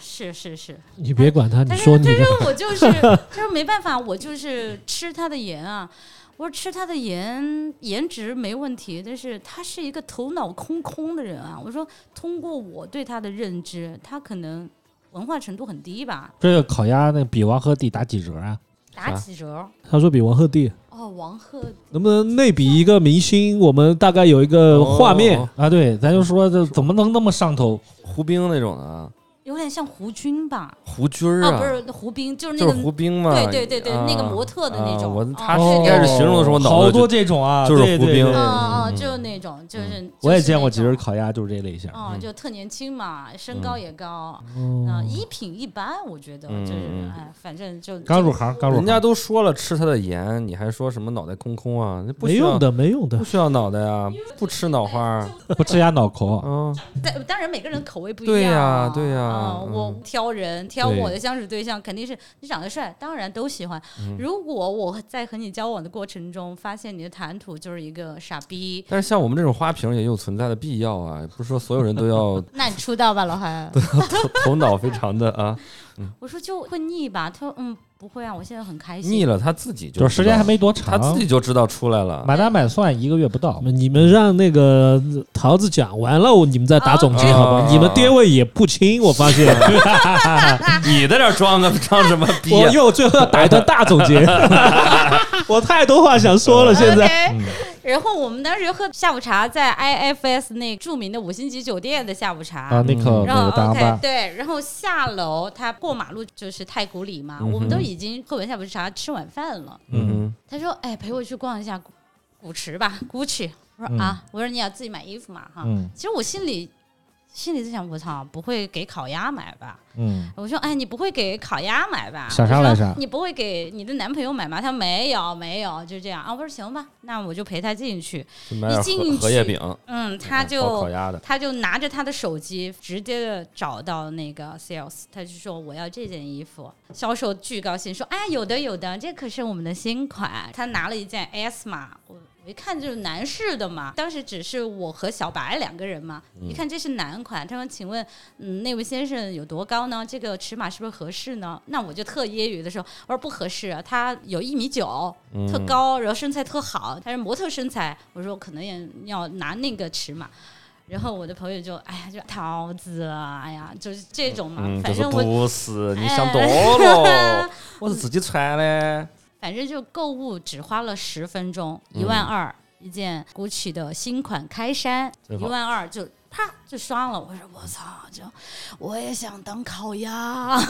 是是是，你别管他，你说，他说你。但是我就是，他 说没办法，我就是吃他的盐啊。我说吃他的颜，颜值没问题，但是他是一个头脑空空的人啊。我说通过我对他的认知，他可能文化程度很低吧，这个烤鸭那比王鹤棣打几折啊？打几折。他说比王鹤棣，哦，王鹤能不能类比一个明星？我们大概有一个画面。哦啊，对，咱就说这怎么能那么上头？胡兵那种的啊，有点像胡军吧？胡军啊，不是胡兵，就是就是那个胡兵嘛，对对对对，那个啊模特的那啊种。他对对对应该是形容的时候，脑子就好多这种啊，就是胡兵对对对嗯嗯，嗯就是那种，就是我也就是那见过几只烤鸭，就是这类型。哦，就特年轻嘛，身高也高，啊，哦衣品一般，我觉得就是嗯哎，反正就刚入行，刚入行，人家都说了吃他的盐，你还说什么脑袋空空啊？那不需要没用，的，没用的不。需要脑袋啊，不吃脑花不吃鸭脑壳。嗯。但当然每个人口味不一样对样呀对呀我挑人挑我的相处对象，肯定是你长得帅，当然都喜欢。嗯如果我在和你交往的过程中发现你的谈吐就是一个傻逼，但是像我们这种花瓶也有存在的必要啊，不是说所有人都要 那你出道吧，老韩。头头脑非常的啊我说就会腻吧，他说嗯不会啊，我现在很开心。腻了，他自己就就是时间还没多长，他自己就知道出来了。买单买算一个月不到。你们让那个桃子讲完了，我你们再打总结，啊好吧？你们爹位也不轻，我发 现。你在这装个装什么逼啊？我又最后要打一段大总结，我太多话想说了，现在。OK，然后我们当时喝下午茶，在 IFS 那著名的五星级酒店的下午茶。啊，那个然后那个大洋 OK，对，然后下楼，他过马路就是太古里嘛，嗯我们都已经喝完下午茶吃晚饭了。嗯他说：“哎，陪我去逛一下古古驰吧，GUCCI。”我说：“嗯啊，我说你要自己买衣服嘛哈。嗯，其实我心里心里在想，我操，不会给烤鸭买吧？嗯，我说，哎，你不会给烤鸭买吧？想啥我说来啥你不会给你的男朋友买吗？他说没有，没有，就这样啊。我说行吧，那我就陪他进去。一进荷荷叶去饼，嗯，他就他就拿着他的手机，直接的找到那个 sales，他就说我要这件衣服。销售巨高兴，说哎有的有的，这可是我们的新款。他拿了一件 S 码，一看就是男士的嘛，当时只是我和小白两个人嘛，一看这是男款，他说请问嗯那位先生有多高呢？这个尺码是不是合适呢？那我就特揶揄的说，我说不合适啊，他有一米九，特高，然后身材特好，他是模特身材。我说可能也要拿那个尺码。然后我的朋友就哎呀，就桃子啊，哎呀，就是这种嘛，嗯，反正我不是你哎想多了，我是自己穿的，反正就购物只花了十分钟，一嗯万二一件 GUCCI 的新款开衫，一万二就啪就刷了。我说我操，就我也想当烤鸭，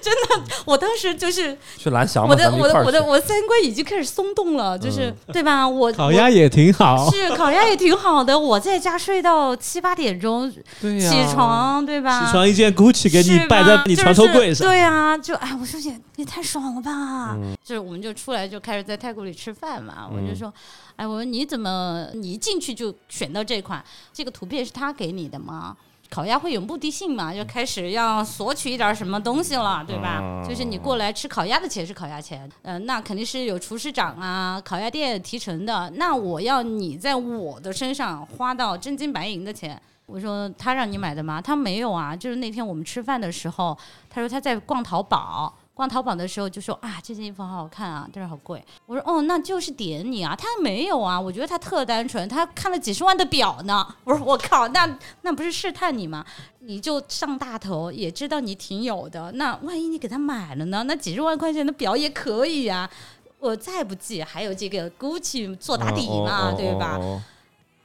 真的，我当时就是去蓝翔，我的我的我的我三观已经开始松动了，就是、嗯对吧？我烤鸭也挺好。是烤鸭也挺好的，我在家睡到七八点钟对呀起床，对吧？起床一件 GUCCI 给你摆在你床头柜上，就是对啊，就哎，我说也也太爽了吧！嗯就是我们就出来就开始在太古里吃饭嘛，我就嗯说，哎，我说你怎么你一进去就选到这款？这个图片是他给你的吗？烤鸭会有目的性嘛？就开始要索取一点什么东西了，对吧？嗯就是你过来吃烤鸭的钱是烤鸭钱，嗯、那肯定是有厨师长啊、烤鸭店提成的。那我要你在我的身上花到真金白银的钱。我说他让你买的吗？他没有啊，就是那天我们吃饭的时候，他说他在逛淘宝，逛淘宝的时候就说啊，这件衣服好好看啊，但是好贵。我说哦，那就是点你啊，他没有啊，我觉得他特单纯，他看了几十万的表呢。我说我靠，那那不是试探你吗？你就上大头，也知道你挺有的，那万一你给他买了呢？那几十万块钱的表也可以呀、我再不济，还有这个 GUCCI 做打底嘛，哦对吧？？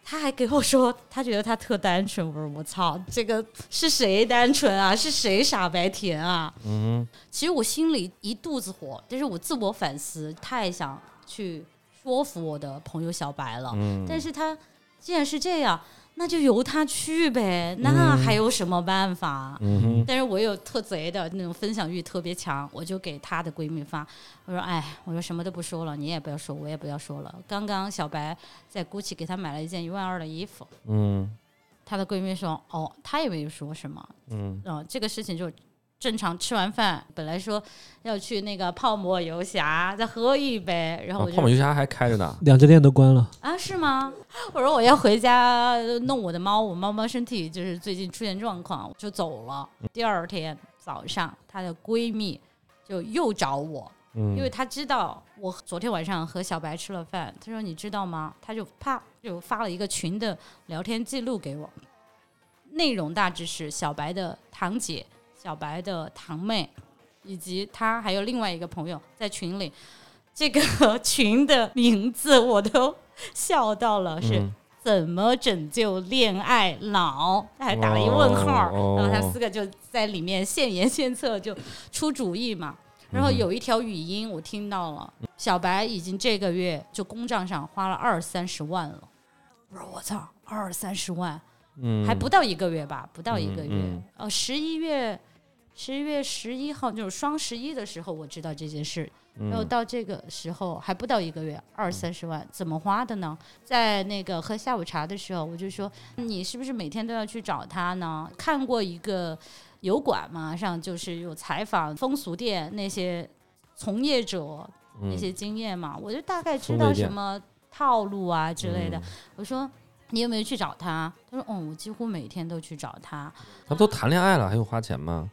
他还给我说，他觉得他特单纯。我说我操，这个是谁单纯啊？是谁傻白甜啊？嗯其实我心里一肚子火，但是我自我反思，太想去说服我的朋友小白了。嗯，但是他既然是这样，那就由他去呗，那还有什么办法？但是我有特贼的那种分享欲特别强，我就给她的闺蜜发，我说：“哎，我说什么都不说了，你也不要说，我也不要说了。刚刚小白在 GUCCI 给她买了一件一万二的衣服，嗯。她的闺蜜说：哦，她也没有说什么，嗯。嗯、这个事情就正常吃完饭，本来说要去那个泡沫游侠再喝一杯，然后我就啊泡沫游侠还开着呢，两家店都关了。啊，是吗？我说我要回家弄我的猫，我猫猫身体就是最近出现状况，我就走了。第二天早上，她的闺蜜就又找我，嗯，因为她知道我昨天晚上和小白吃了饭，她说你知道吗？她就啪就发了一个群的聊天记录给我，内容大致是小白的堂姐、小白的堂妹，以及他还有另外一个朋友在群里。这个 群的名字我都笑到了，是嗯怎么拯救恋爱脑？他还打了一问号，哦然后他四个就在里面献言献策，就出主意嘛。然后有一条语音我听到了，小白已经这个月就公账上花了二三十万了。我说我操，二三十万，嗯还不到一个月吧？不到一个月嗯嗯。呃，十一月，十一月十一号就是双十一的时候，我知道这件事。然后嗯到这个时候还不到一个月，二三十万怎么花的呢？在那个喝下午茶的时候，我就说你是不是每天都要去找他呢？看过一个油管嘛，上就是有采访风俗店那些从业者那些经验嘛，我就大概知道什么套路啊之类的。嗯我说你有没有去找他？他说哦，我几乎每天都去找他。他们都谈恋爱了，还用花钱吗？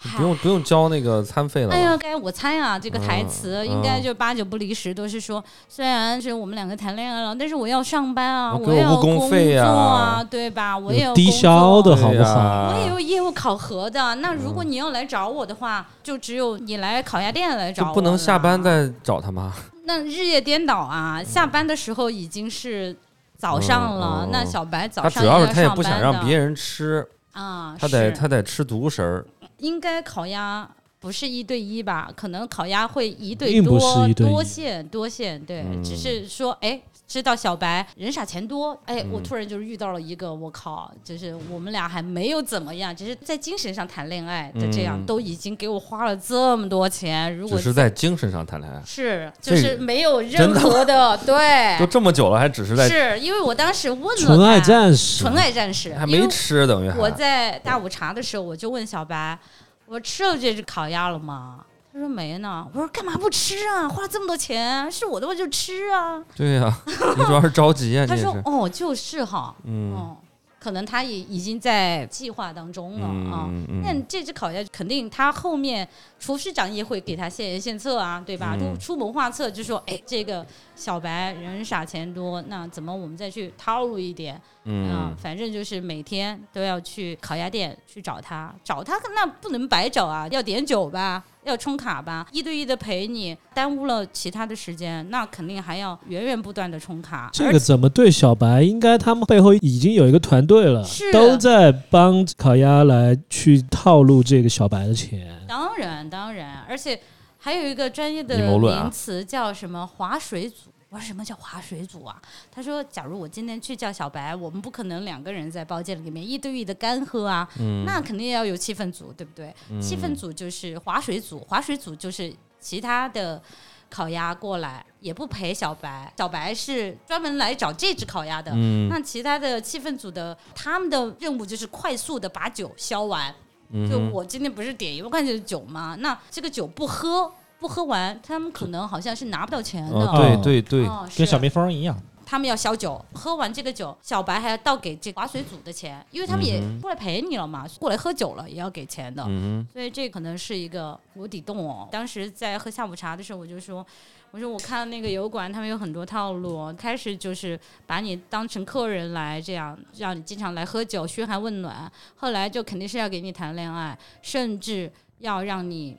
嗨不用不用交那个餐费了？哎呀，该我猜啊，这个台词嗯应该嗯就八九不离十，都是说，虽然是我们两个谈恋爱了，但是我要上班啊，我要工作啊，对吧？我也有低工消作的好不好？我也有业务考核的。那如嗯果你要来找我的话，就只有你来烤鸭店来找我，不能下班。再找他吗？那日夜颠倒啊！下班的时候已经是早上了，那小白早他上主要是他也不想让别人吃，啊，他得他得吃独食儿。应该烤鸭不不是一对一吧？可能烤鸭会一对多多线多线，对，嗯只是说哎。知道小白人傻钱多，哎，我嗯突然就是遇到了一个，我靠，就是我们俩还没有怎么样，只是在精神上谈恋爱的这样，嗯。都已经给我花了这么多钱，如果只是在精神上谈恋爱，是就是没有任何的 对。都，这么久了，还只是在是因为我当时问了纯爱战士，纯爱战士，还没吃，等于我在大午茶的时候，我就问小白，我吃了这只烤鸭了吗？他说没呢。我说干嘛不吃啊？花了这么多钱，是我的话就吃啊。对呀，你主要是着急啊，他，说哦，就是哈，嗯哦，可能他也已经在计划当中了啊。那这只烤鸭肯定，他后面厨师长也会给他献言献策啊，对吧？嗯就出谋划策，就说，哎，这个小白人傻钱多，那怎么我们再去套路一点？嗯啊，反正就是每天都要去烤鸭店去找他，找他那不能白找啊，要点酒吧，要充卡吧，一对一的陪你，耽误了其他的时间，那肯定还要源源不断的充卡。这个怎么对小白？应该他们背后已经有一个团队了是，都在帮烤鸭来去套路这个小白的钱。当然当然，而且还有一个专业的名词叫什么划水组。我说什么叫划水组啊？他说，假如我今天去叫小白，我们不可能两个人在包间里面一对一的干喝啊，嗯那肯定要有气氛组，对不对？气氛组就是划水组，划水组就是其他的烤鸭过来也不陪小白，小白是专门来找这只烤鸭的。嗯那其他的气氛组的他们的任务就是快速的把酒消完。就我今天不是点一万块钱的酒吗？那这个酒不喝不喝完，他们可能好像是拿不到钱的。哦，对对对，哦跟小蜜蜂一样。他们要消酒，喝完这个酒，小白还要倒给这划水组的钱，因为他们也过来陪你了嘛，过来喝酒了也要给钱的。嗯所以这可能是一个无底洞哦。当时在喝下午茶的时候，我就说，我说我看那个油管他们有很多套路，开始就是把你当成客人来，这样让你经常来喝酒嘘寒问暖，后来就肯定是要给你谈恋爱，甚至要让你。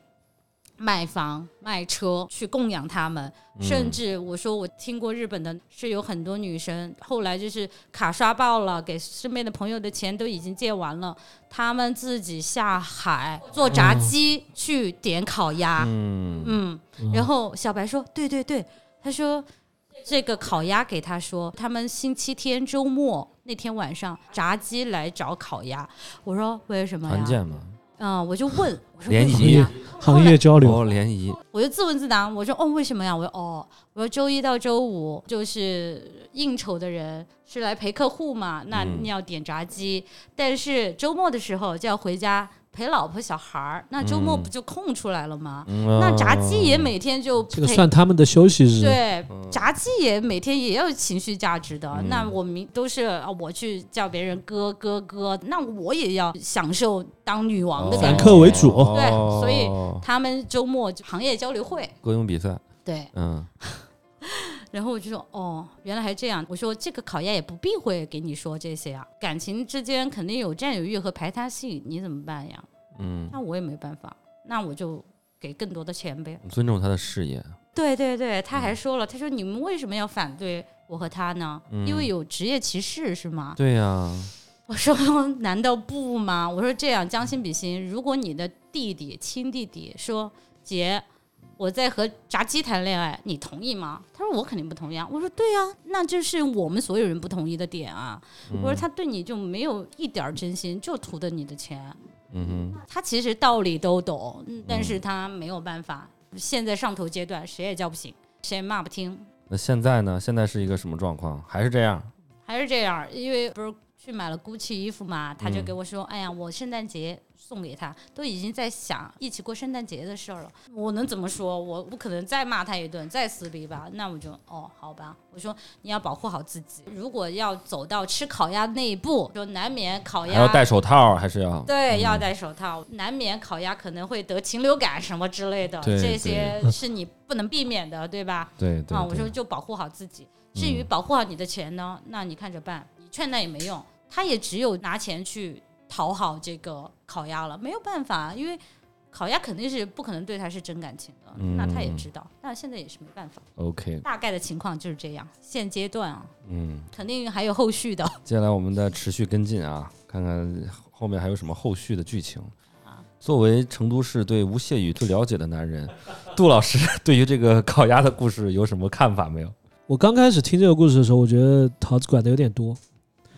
卖房卖车去供养他们，嗯。甚至我说我听过日本的，是有很多女生后来就是卡刷爆了，给身边的朋友的钱都已经借完了，他们自己下海做炸鸡去点烤鸭，嗯。嗯，然后小白说对对对，他说这个烤鸭给他说，他们星期天周末那天晚上炸鸡来找烤鸭，我说为什么呀？团建嘛，嗯，我就问我说联为什么谊呀？行业交流，哦，联谊，我就自问自答，我说哦，为什么呀？我说哦，我说周一到周五就是应酬的人是来陪客户嘛，那嗯你要点炸鸡，但是周末的时候就要回家陪老婆小孩儿，那周末嗯。不就空出来了吗？嗯那炸鸡也哦。每天就这个算他们的休息日。对，嗯。炸鸡也每天也要有情绪价值的。嗯。那我明都是啊，我去叫别人哥哥哥，那我也要享受当女王的反感觉。客为主。对哦所以他们周末就行业交流会，歌咏比赛，对，嗯然后我就说哦，原来还这样。我说这个烤鸭也不避讳给你说这些啊，感情之间肯定有占有欲和排他性，你怎么办呀？嗯，那我也没办法，那我就给更多的钱呗。尊重他的事业，对对对，他还说了，他说你们为什么要反对我和他呢？嗯因为有职业歧视是吗？对呀，我说 难道不吗？我说这样将心比心，如果你的弟弟亲弟弟说姐。我在和炸鸡谈恋爱，你同意吗？他说我肯定不同意啊。我说对啊、那就是我们所有人不同意的点啊。嗯我说他对你就没有一点儿真心，就图的你的钱。嗯哼他其实道理都懂，嗯但是他没有办法。现在上头阶段，谁也叫不醒，谁也骂不听，那现在呢？现在是一个什么状况？还是这样？还是这样。因为不是去买了 GUCCI 衣服嘛，他就嗯给我说：“哎呀，我圣诞节送给他，都已经在想一起过圣诞节的事儿了。”我能怎么说？我不可能再骂他一顿，再撕逼吧？那我就哦，好吧。我说你要保护好自己，如果要走到吃烤鸭那一步，就难免烤鸭还要戴手套，还是要？对，要戴手套，难免烤鸭可能会得禽流感什么之类的，这些是你不能避免的，对吧？对对啊，我说就保护好自己。至于嗯保护好你的钱呢，那你看着办，你劝他也没用，他也只有拿钱去讨好这个烤鸭了，没有办法，因为烤鸭肯定是不可能对他是真感情的，那他也嗯知道，但现在也是没办法，OK，大概的情况就是这样，现阶段啊，嗯，肯定还有后续的。接下来我们再持续跟进啊，看看后面还有什么后续的剧情。作为成都市对吴谢宇最了解的男人，杜老师对于这个烤鸭的故事有什么看法没有？我刚开始听这个故事的时候，我觉得桃子管的有点多。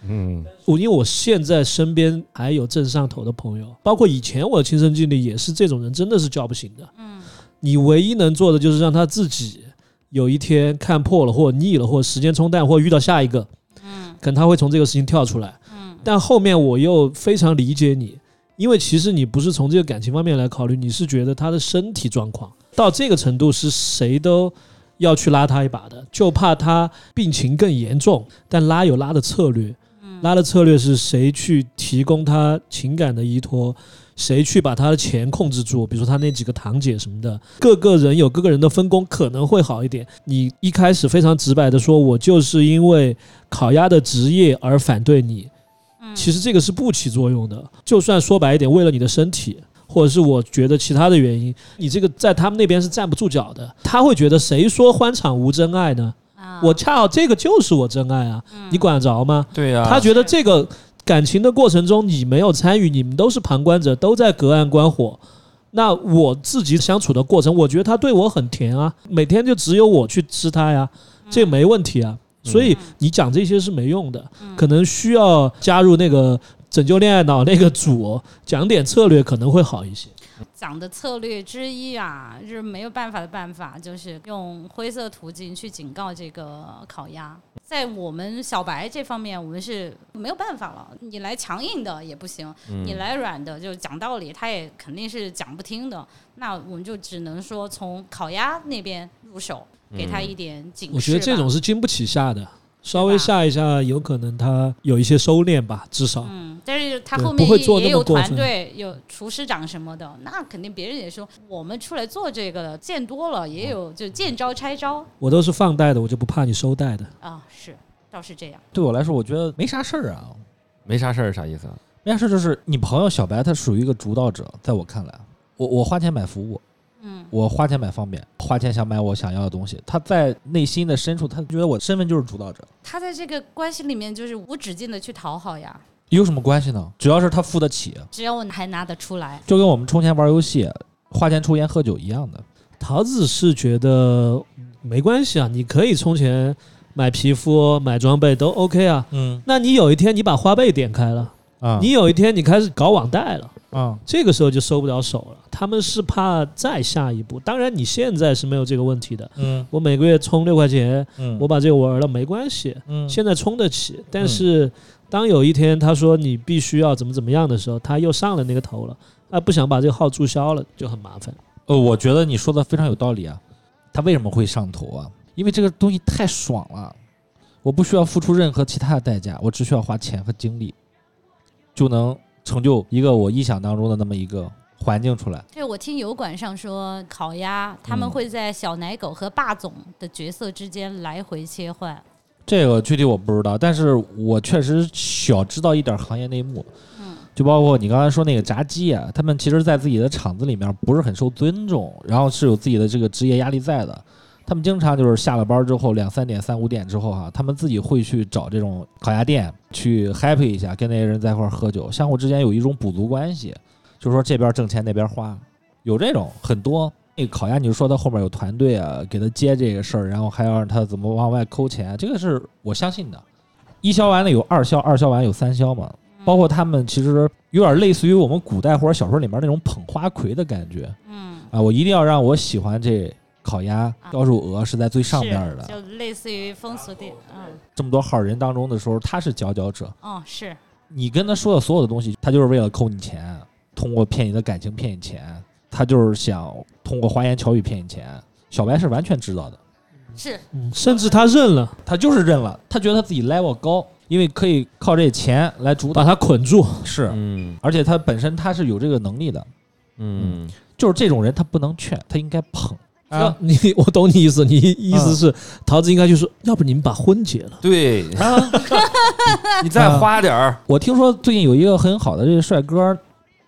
嗯我因为我现在身边还有正上头的朋友，包括以前我的亲身经历也是这种人，真的是叫不醒的。嗯你唯一能做的就是让他自己有一天看破了，或者腻了，或者时间冲淡，或者遇到下一个，嗯可能他会从这个事情跳出来。嗯但后面我又非常理解你，因为其实你不是从这个感情方面来考虑，你是觉得他的身体状况到这个程度是谁都要去拉他一把的，就怕他病情更严重。但拉有拉的策略，拉的策略是谁去提供他情感的依托，谁去把他的钱控制住，比如说他那几个堂姐什么的，各个人有各个人的分工，可能会好一点。你一开始非常直白的说，我就是因为烤鸭的职业而反对你，嗯其实这个是不起作用的。就算说白一点，为了你的身体，或者是我觉得其他的原因，你这个在他们那边是站不住脚的。他会觉得谁说欢场无真爱呢？啊我恰好这个就是我真爱啊，你管得着吗？对呀、他觉得这个感情的过程中你没有参与，你们都是旁观者，都在隔岸观火。那我自己相处的过程，我觉得他对我很甜啊，每天就只有我去吃他呀，这没问题啊。所以你讲这些是没用的，可能需要加入那个拯救恋爱脑那个组，讲点策略可能会好一些。讲的策略之一啊，就是没有办法的办法，就是用灰色途径去警告这个烤鸭。在我们小白这方面，我们是没有办法了。你来强硬的也不行，嗯你来软的就讲道理，他也肯定是讲不听的。那我们就只能说从烤鸭那边入手，给他一点警示吧。我觉得这种是经不起下的，稍微下一下，有可能他有一些收敛吧，至少。嗯，但是他后面不会做那也有团队，有厨师长什么的，那肯定别人也说我们出来做这个的，见多了也有就见招拆招我都是放贷的，我就不怕你收贷的。啊，是倒是这样。对我来说，我觉得没啥事儿啊，没啥事儿，啥意思啊？没啥事儿，就是你朋友小白他属于一个主导者，在我看来，我我花钱买服务，嗯我花钱买方便，花钱想买我想要的东西。他在内心的深处，他觉得我身份就是主导者，他在这个关系里面就是无止境的去讨好呀，有什么关系呢？只要是他付得起，只要我还拿得出来，就跟我们充钱玩游戏、花钱抽烟喝酒一样的。桃子是觉得没关系啊，你可以充钱买皮肤、买装备都 OK 啊。嗯那你有一天你把花呗点开了，啊，你有一天你开始搞网贷了，啊这个时候就收不了手了。他们是怕再下一步，当然你现在是没有这个问题的。嗯我每个月充六块钱，嗯我把这个玩了没关系，嗯现在充得起。但是当有一天他说你必须要怎么怎么样的时候，他又上了那个头了，他不想把这个号注销了，就很麻烦。呃，我觉得你说的非常有道理啊。他为什么会上头啊？因为这个东西太爽了，我不需要付出任何其他的代价，我只需要花钱和精力，就能成就一个我意想当中的那么一个环境出来。对我听油管上说，烤鸭他们嗯会在小奶狗和霸总的角色之间来回切换。这个具体我不知道，但是我确实小知道一点行业内幕。嗯，就包括你刚才说那个炸鸡啊，他们其实在自己的厂子里面不是很受尊重，然后是有自己的这个职业压力在的。他们经常就是下了班之后两三点、三五点之后哈、他们自己会去找这种烤鸭店去 happy 一下，跟那些人在一块儿喝酒，相互之间有一种补足关系，就是说这边挣钱那边花，有这种很多。那个烤鸭，你就说他后面有团队啊，给他接这个事儿，然后还要让他怎么往外抠钱，这个是我相信的。一销完了有二销，二销完有三销嘛，包括他们其实有点类似于我们古代或者小说里面那种捧花魁的感觉嗯，啊，我一定要让我喜欢这烤鸭标注额是在最上面的，就类似于风俗店。嗯，这么多号人当中的时候，他是佼佼者。哦，是，你跟他说的所有的东西，他就是为了扣你钱，通过骗你的感情骗你钱，他就是想通过花言巧语骗你钱。小白是完全知道的，是，嗯，甚至他认了，他就是认了，他觉得他自己 level 高，因为可以靠这钱来主导。把他捆住。是，嗯而且他本身他是有这个能力的，嗯，就是这种人他不能劝，他应该捧啊，你 我懂你意思，你意思是桃子应该就说，要不你们把婚结了。对，啊。你再花点儿，我听说最近有一个很好的这个帅哥，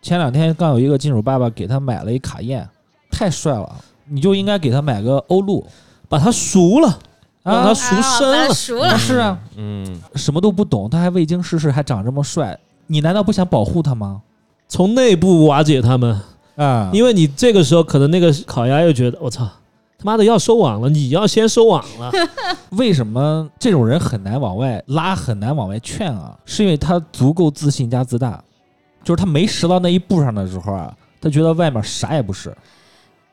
前两天刚有一个金主爸爸给他买了一卡宴，太帅了，你就应该给他买个欧陆把他赎了，让他啊，赎啊身了。熟了。是啊，嗯，什么都不懂，他还未经世事，还长这么帅，你难道不想保护他吗？从内部瓦解他们，啊，因为你这个时候可能那个烤鸭又觉得我操。他妈的要收网了，你要先收网了。为什么这种人很难往外拉，很难往外劝啊？是因为他足够自信加自大，就是他没拾到那一步上的时候啊，他觉得外面啥也不是。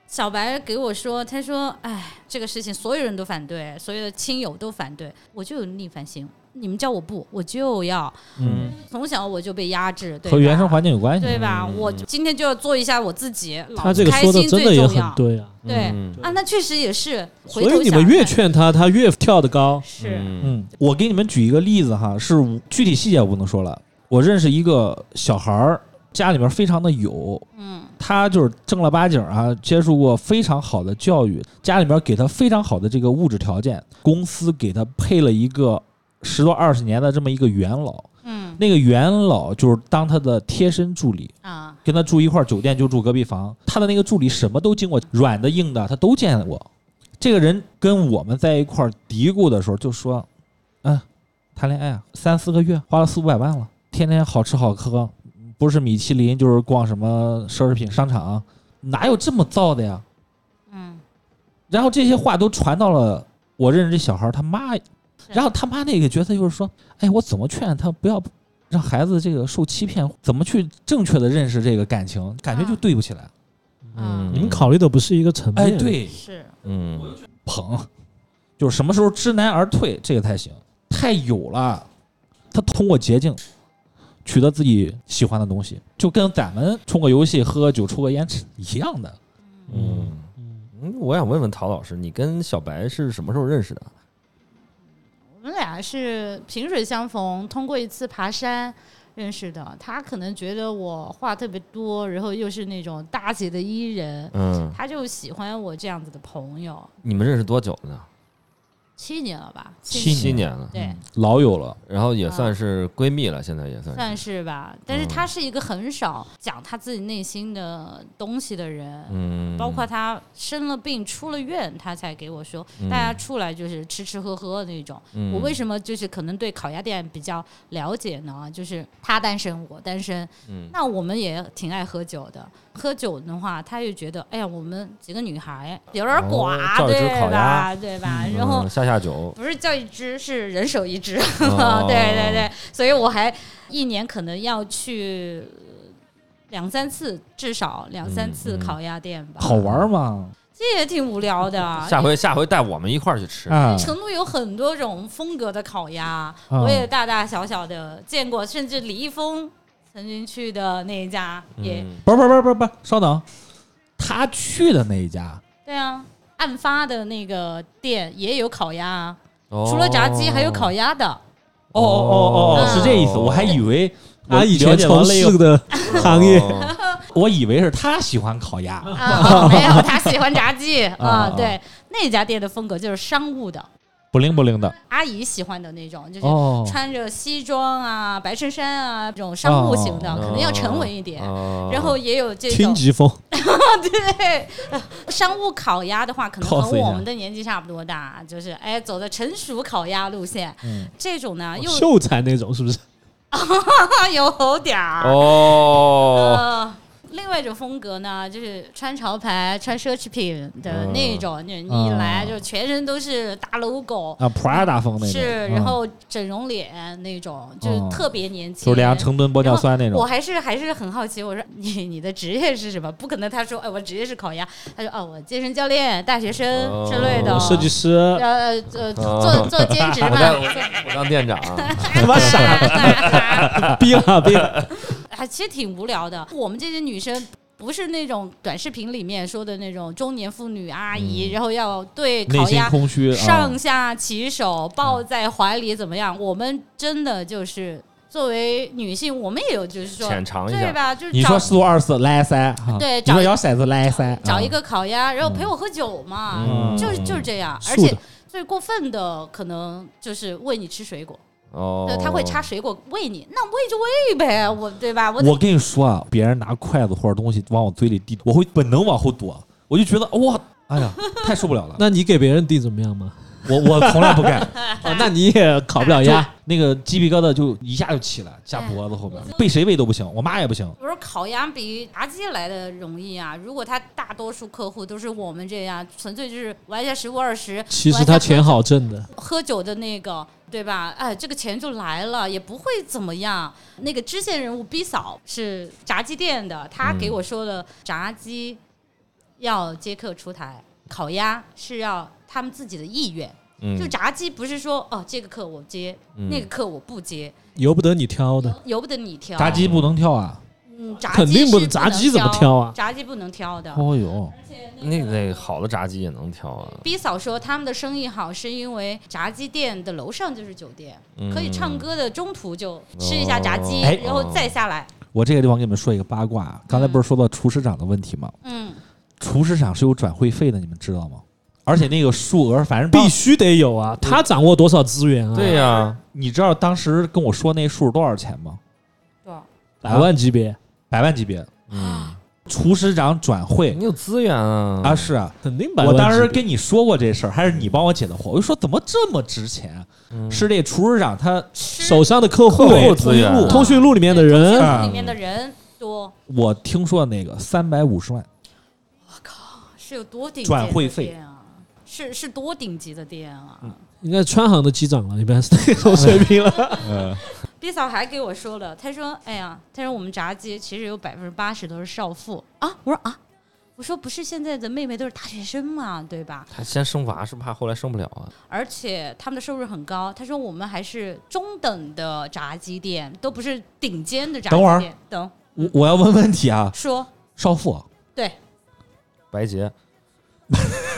小白给我说，他说：“哎，这个事情所有人都反对，所有的亲友都反对，我就有逆反心。你们叫我不，我就要。嗯，从小我就被压制，对和原生环境有关系。对吧？嗯我今天就要做一下我自己，老他这个说的子开心真的也很最重要。对啊，对嗯啊，那确实也是。回所以你们越劝他，他越跳得高。是嗯嗯，我给你们举一个例子哈，是具体细节我不能说了。我认识一个小孩儿，家里面非常的有，嗯他就是正儿八经啊，接受过非常好的教育，家里面给他非常好的这个物质条件，公司给他配了一个十多二十年的这么一个元老，嗯那个元老就是当他的贴身助理，啊跟他住一块儿酒店就住隔壁房，他的那个助理什么都经过，软的硬的他都见过。这个人跟我们在一块儿嘀咕的时候就说：“嗯，谈恋爱啊，三四个月花了四五百万了，天天好吃好喝，不是米其林就是逛什么奢侈品商场，哪有这么造的呀？”嗯，然后这些话都传到了我认识这小孩他妈，然后他妈那个角色就是说：“哎，我怎么劝他不要让孩子这个受欺骗？怎么去正确的认识这个感情？感觉就对不起来。嗯你们考虑的不是一个层面。哎，，对，是嗯捧，就是什么时候知难而退，这个才行。太有了，他通过捷径取得自己喜欢的东西，就跟咱们充个游戏、喝个酒、抽个烟是一样的。嗯嗯，我想问问陶老师，你跟小白是什么时候认识的？我们俩是萍水相逢，通过一次爬山认识的。他可能觉得我话特别多，然后又是那种大姐的伊人，嗯，他就喜欢我这样子的朋友。你们认识多久了呢？七年了吧？七七年了，对，老友了，然后也算是闺蜜了，现在也算算是。吧。但是嗯他是一个很少讲她自己内心的东西的人。嗯，包括她生了病出了院，她才给我说，嗯大家出来就是吃吃喝喝那种。嗯我为什么就是可能对烤鸭店比较了解呢？就是她单身，我单身，嗯那我们也挺爱喝酒的。喝酒的话，他就觉得，哎呀，我们几个女孩有点哦寡，对吧？对吧？嗯然后下下酒，不是叫一只，是人手一只。哦对对对，所以我还一年可能要去两三次，至少两三次烤鸭店吧。好玩吗？这也挺无聊的。下回下回带我们一块儿去吃。嗯，成都有很多种风格的烤鸭，啊我也大大小小的见过，甚至李易峰曾经去的那一家也、嗯不是不是不是不是不，稍等，他去的那一家。对啊，案发的那个店也有烤鸭啊，哦。除了炸鸡还有烤鸭的。哦哦哦哦哦，嗯。是这意思，我还以为他以前从事的行业，哦。我以为是他喜欢烤鸭，啊，没有，他喜欢炸鸡。啊。啊。对，那家店的风格就是商务的，不灵不灵的阿姨喜欢的那种，就是哦，穿着西装啊、白衬衫啊这种商务型的，哦可能要沉稳一点。哦然后也有这轻种疾风，对，呃商务烤鸭的话，可能和我们的年纪差不多大，就是哎走的成熟烤鸭路线。嗯这种呢又秀才那种是不是？有点儿。哦，呃，另外一种风格呢，就是穿潮牌、穿奢侈品的那种，就你一来就全身都是大 logo，啊，Prada 风那种，是，嗯。然后整容脸那种，就是哦特别年轻。就是脸成吨玻尿酸那种。我，还是还是很好奇，我说你你的职业是什么？不可能他说，哎，我职业是烤鸭，他说哦，我健身教练、大学生之类的，哦设计师，呃呃做哦做兼职我嘛当。我当店长，他妈傻。逼了逼！还其实挺无聊的。我们这些女生不是那种短视频里面说的那种中年妇女阿姨，嗯然后要对烤鸭空虚，上啊下其手，抱在怀里怎么样？我们真的就是作为女性，我们也有就是说，浅尝一下。对吧？就是你找说四五二四来三，对找你说摇骰子来三，啊找一个烤鸭，然后陪我喝酒嘛，嗯就是就是这样。而且最过分的可能就是喂你吃水果，哦对，，他会插水果喂你，那喂就喂呗，我对吧？我我跟你说啊，别人拿筷子或者东西往我嘴里递，我会本能往后躲，我就觉得哇，哎呀，太受不了了。那你给别人递怎么样吗？我我从来不干，哦，那你也烤不了鸭。那个鸡皮疙瘩就一下就起来，下脖子后边，被谁喂都不行，我妈也不行。我说烤鸭比炸鸡来的容易啊！如果他大多数客户都是我们这样，纯粹就是玩一下十五二十，其实他钱好挣的，喝酒的那个，对吧？哎，这个钱就来了，也不会怎么样。那个支线人物 B 嫂是炸鸡店的，他给我说了，炸鸡要接客出台，烤鸭是要他们自己的意愿。嗯就炸鸡不是说哦，这个课我接，嗯那个课我不接，由不得你挑的。由不得你挑。炸鸡不能挑啊！嗯，炸鸡肯定不是能炸鸡怎么挑啊炸鸡不能挑的。哦呦，那个好的炸鸡也能挑啊，B 嫂说他们的生意好，是因为炸鸡店的楼上就是酒店，嗯可以唱歌的中途就吃一下炸鸡，哎然后再下来。我这个地方给你们说一个八卦啊，刚才不是说到厨师长的问题吗？嗯，厨师长是有转会费的，你们知道吗？而且那个数额，反正必须得有啊！他掌握多少资源啊？对呀，你知道当时跟我说那数多少钱吗？多少？百万级别，百万级别，嗯，厨师长转会你有资源啊啊，是啊。肯定百万我。当时跟你说过这事儿，还是你帮我解的惑？我就说怎么这么值钱？嗯是这厨师长他，手上的客户资源通讯录里面的人，通讯录里面的人多，我听说那个三百五十万，我靠是有多顶级转会费啊？是是多顶级的店啊！应该川航的机长了，一般是那种水平了。嗯，B 嫂还给我说了，她说：“哎呀，她说我们炸鸡其实有百分之八十都是少妇啊。”我说：“啊，我说不是现在的妹妹都是大学生嘛，对吧？她先生娃是怕后来生不了啊，而且他们的收入很高。”她说：“我们还是中等的炸鸡店，都不是顶尖的炸鸡等会儿店。”等我我要问问题啊，说少妇，对，白洁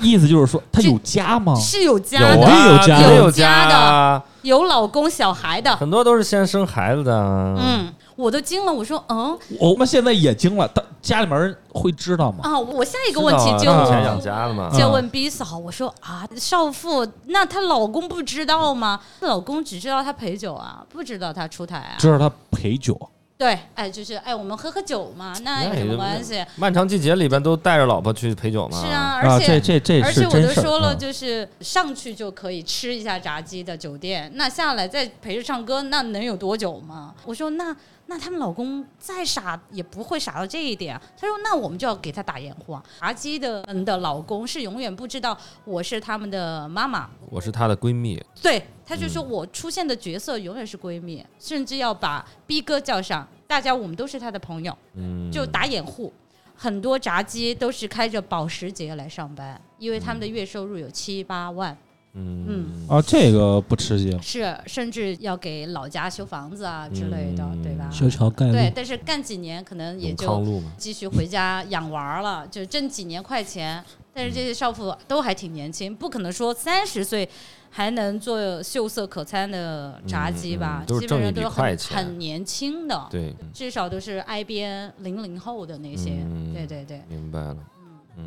意思就是说他有家吗？是有家有的，啊有家有有家的啊，有老公小孩的。很多都是先生孩子的，嗯，嗯，我都惊了，我说：“嗯我们现在也惊了，他家里面人会知道吗？啊！”我下一一个问题就以前养家的嘛，就问 B 嫂，我说啊，少妇，那她老公不知道吗？老公只知道她陪酒啊，不知道她出台啊。知道她陪酒，对，哎，就是哎，我们喝喝酒嘛，那有什么关系？漫长季节里边都带着老婆去陪酒嘛，是，啊，啊，而且。这这这而且我是真事儿。都说了，嗯就是上去就可以吃一下炸鸡的酒店，那下来再陪着唱歌，那能有多久吗？我说那那他们老公再傻也不会傻到这一点啊。他说那我们就要给他打掩护啊。炸鸡的人的老公是永远不知道我是他们的妈妈，我是她的闺蜜，对，他就说我出现的角色永远是闺蜜，甚至要把逼哥叫上，大家我们都是他的朋友，嗯，就打掩护。很多炸鸡都是开着保时捷来上班，因为他们的月收入有七八万，嗯嗯啊，这个不吃惊。是甚至要给老家修房子啊之类的，嗯对吧？修桥盖对，但是干几年可能也永就路嘛，继续回家养娃儿了，就挣几年快钱。但是这些少妇都还挺年轻，不可能说三十岁还能做秀色可餐的炸鸡吧？嗯嗯都是挣一笔基本上都是很钱很年轻的，对，至少都是挨边零零后的那些。嗯对对对，明白了，嗯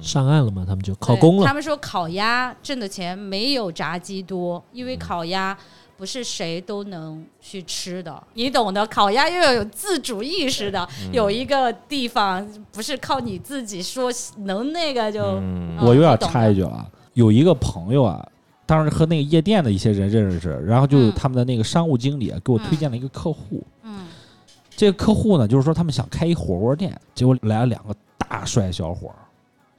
上岸了嘛？他们就考公了。他们说烤鸭挣的钱没有炸鸡多，因嗯为烤鸭。不是谁都能去吃的，你懂的。烤鸭又要有自主意识的，嗯有一个地方不是靠你自己说能那个就。嗯我又要插一句啊，有一个朋友啊，当时和那个夜店的一些人认识，然后就嗯他们的那个商务经理啊给我推荐了一个客户。嗯这个客户呢，就是说他们想开一火锅店，结果来了两个大帅小伙儿。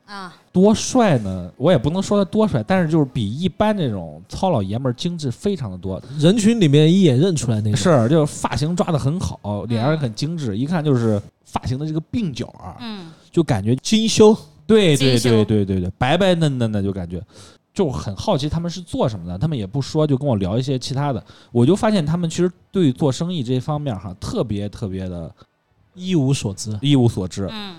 啊，多帅呢？我也不能说他多帅，但是就是比一般这种糙老爷们儿精致非常的多。人群里面一眼认出来那个，是，就是发型抓得很好，脸上也很精致，一看就是发型的这个鬓角啊，嗯就感觉精修，对对对对对对，白白嫩嫩的，就感觉就很好奇他们是做什么的，他们也不说，就跟我聊一些其他的，我就发现他们其实对做生意这方面哈特别特别的一无所知。一无所知。嗯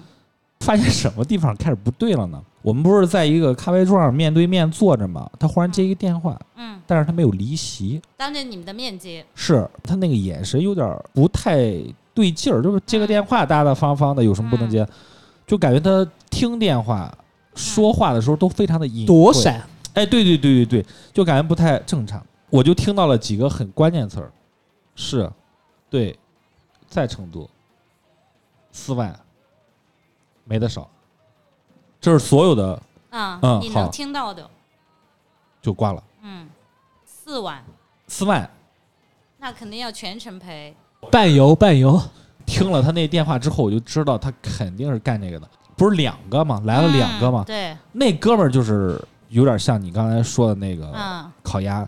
发现什么地方开始不对了呢？我们不是在一个咖啡桌上面对面坐着吗？他忽然接一个电话，嗯，但是他没有离席，当着你们的面接，是他那个眼神有点不太对劲儿，就是接个电话大大方方的，有什么不能接？就感觉他听电话说话的时候都非常的隐躲闪，哎，对对对对对，就感觉不太正常。我就听到了几个很关键词儿，是，对，在成都，四万，没得少。这是所有的，啊，你能听到的，就挂了，嗯，四万，四万。那肯定要全程赔。伴游伴游，听了他那电话之后，我就知道他肯定是干这个的。不是两个吗？来了两个吗嗯？对，那哥们儿就是有点像你刚才说的那个嗯，烤鸭，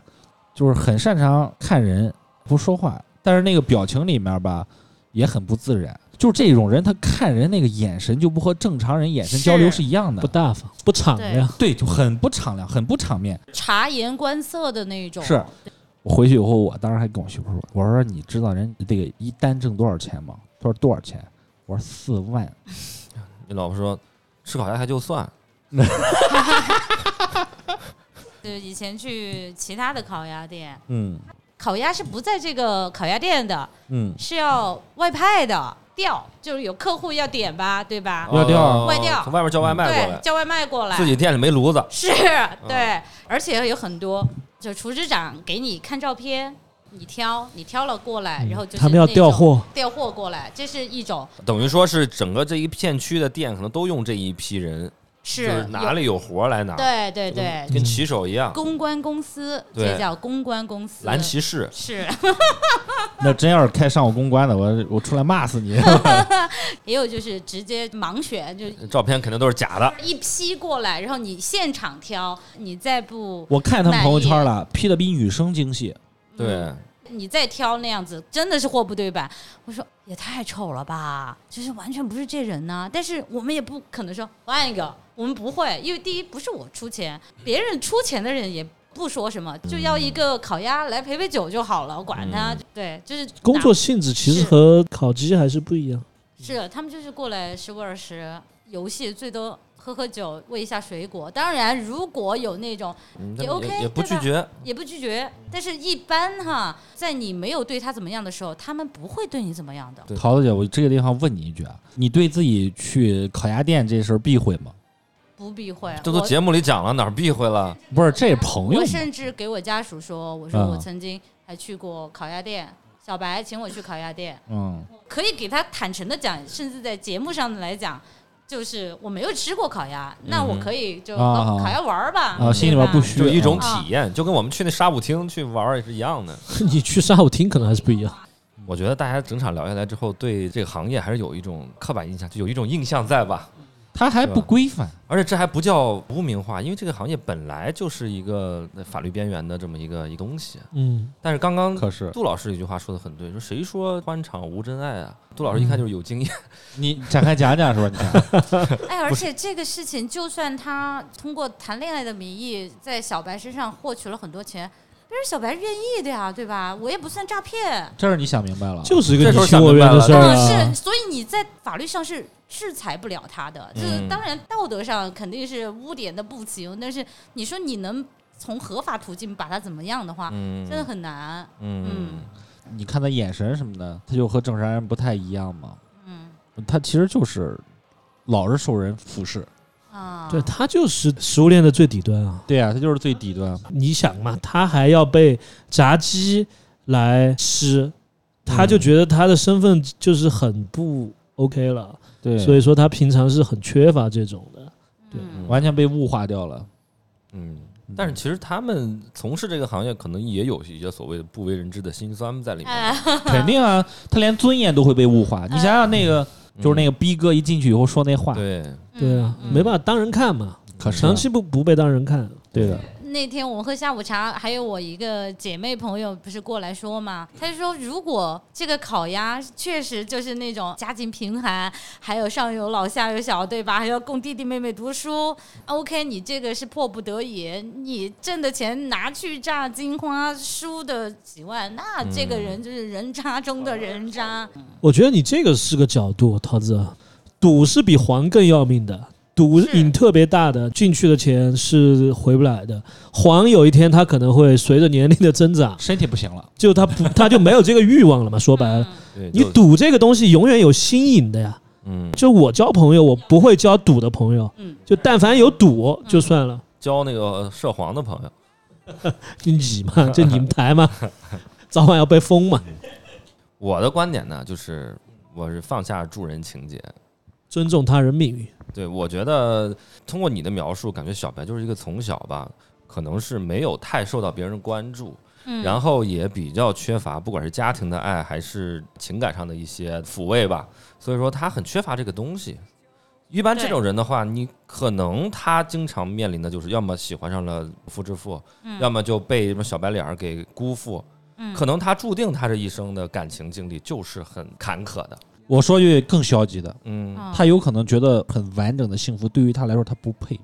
就是很擅长看人不说话，但是那个表情里面吧也很不自然。就是这种人，他看人那个眼神就不和正常人眼神交流是是一样的不，大方，不敞亮。对，就很不敞亮，很不场面。察言观色的那种。是我回去以后，我当时还跟我媳妇说：“我说你知道人这个一单挣多少钱吗？”她说多少钱？我说四万。你老婆说吃烤鸭还就算，就以前去其他的烤鸭店，嗯烤鸭是不在这个烤鸭店的，嗯，是要外派的调，就是有客户要点吧，对吧？要调哦外调从外面叫外卖过对，来，叫外卖过来，自己店里没炉子，是对，而且有很多，就厨师长给你看照片，你挑，你挑了过来，然后就是他们要那种调货，调货过来，这是一种。等于说是整个这一片区的店可能都用这一批人，就是是哪里有活来哪，对对对，跟骑手一样，公关公司，这叫公关公司，蓝骑士。是 那真要是开商务公关的，我我出来骂死你！也有就是直接盲选，就照片肯定都是假的，一批过来，然后你现场挑，你再不我看他们朋友圈了，P 的比女生精细。对，你再挑那样子，真的是货不对版。我说也太丑了吧，就是完全不是这人呐、但是我们也不可能说换一个，我们不会，因为第一不是我出钱，别人出钱的人也不说什么，就要一个烤鸭来陪陪酒就好了，我管他。嗯对，就是工作性质其实和烤鸡还是不一样。是他们就是过来十五二十，游戏最多。喝喝酒，喂一下水果。当然，如果有那种嗯也 OK，也不拒绝，也不拒绝，但是一般哈，在你没有对他怎么样的时候，他们不会对你怎么样的。桃子姐，我这个地方问你一句啊，你对自己去烤鸭店这事儿避讳吗？不避讳。这都节目里讲了，哪儿避讳了？不是，这是朋友我。甚至给我家属说，我说嗯我曾经还去过烤鸭店，小白请我去烤鸭店，嗯，可以给他坦诚的讲，甚至在节目上来讲。就是我没有吃过烤鸭，那我可以就啊烤鸭玩儿吧，啊，心里边不虚，就一种啊体验，就跟我们去那沙舞厅去玩儿也是一样的。你去沙舞厅可能还是不一样。我觉得大家整场聊下来之后，对这个行业还是有一种刻板印象，就有一种印象在吧？它还不规范。而且这还不叫污名化，因为这个行业本来就是一个法律边缘的这么一个一个东西。嗯，但是刚刚可是杜老师有一句话说的很对，说谁说欢场无真爱啊？杜老师一看就是有经验，你展开讲讲是吧？你看，哎，而且这个事情，就算他通过谈恋爱的名义在小白身上获取了很多钱，但是小白愿意的呀，对吧？我也不算诈骗。这是你想明白了。就是一个这时候你情我愿的事儿是，。所以你在法律上是制裁不了他的。这嗯当然道德上肯定是污点的不行，但是你说你能从合法途径把他怎么样的话，嗯，真的很难。嗯，你看他眼神什么的，他就和正常人不太一样嘛。嗯他其实就是老是受人俯视。啊，对他就是食物链的最底端啊！对啊，他就是最底端。你想嘛，他还要被炸鸡来吃，他就觉得他的身份就是很不 OK 了，对，所以说他平常是很缺乏这种的。对。嗯。完全被物化掉了。嗯，但是其实他们从事这个行业，可能也有一些所谓的不为人知的辛酸在里面。哎，肯定啊，他连尊严都会被物化。你想想那个，就是那个，个逼哥一进去以后说那话，对，对啊，嗯。没办法当人看嘛，可是长期不不被当人看。对的。那天我们喝下午茶，还有我一个姐妹朋友不是过来说嘛，她就说如果这个烤鸭确实就是那种家境贫寒，还有上有老下有小，对吧？还要供弟弟妹妹读书，OK，你这个是迫不得已，你挣的钱拿去炸金花，输的几万，那这个人就是人渣中的人渣。我觉得你这个是个角度，桃子，赌是比黄更要命的。赌瘾特别大的，进去的钱是回不来的。黄有一天他可能会随着年龄的增长，身体不行了，就他不他就没有这个欲望了嘛。说白了，你，赌这个东西永远有新颖的呀。嗯，就我交朋友，我不会交赌的朋友，嗯，就但凡有赌就算了，交那个涉黄的朋友，就你嘛，就你们台嘛，早晚要被封嘛。我的观点呢，就是我是放下助人情节。尊重他人命运，对，我觉得通过你的描述，感觉小白就是一个从小吧可能是没有太受到别人关注，嗯然后也比较缺乏，不管是家庭的爱还是情感上的一些抚慰吧，所以说他很缺乏这个东西。一般这种人的话，你可能他经常面临的就是要么喜欢上了夫之妇，嗯要么就被什么小白脸儿给辜负，嗯可能他注定他这一生的感情经历就是很坎坷的。我说句更消极的，嗯。嗯。他有可能觉得很完整的幸福对于他来说他不配，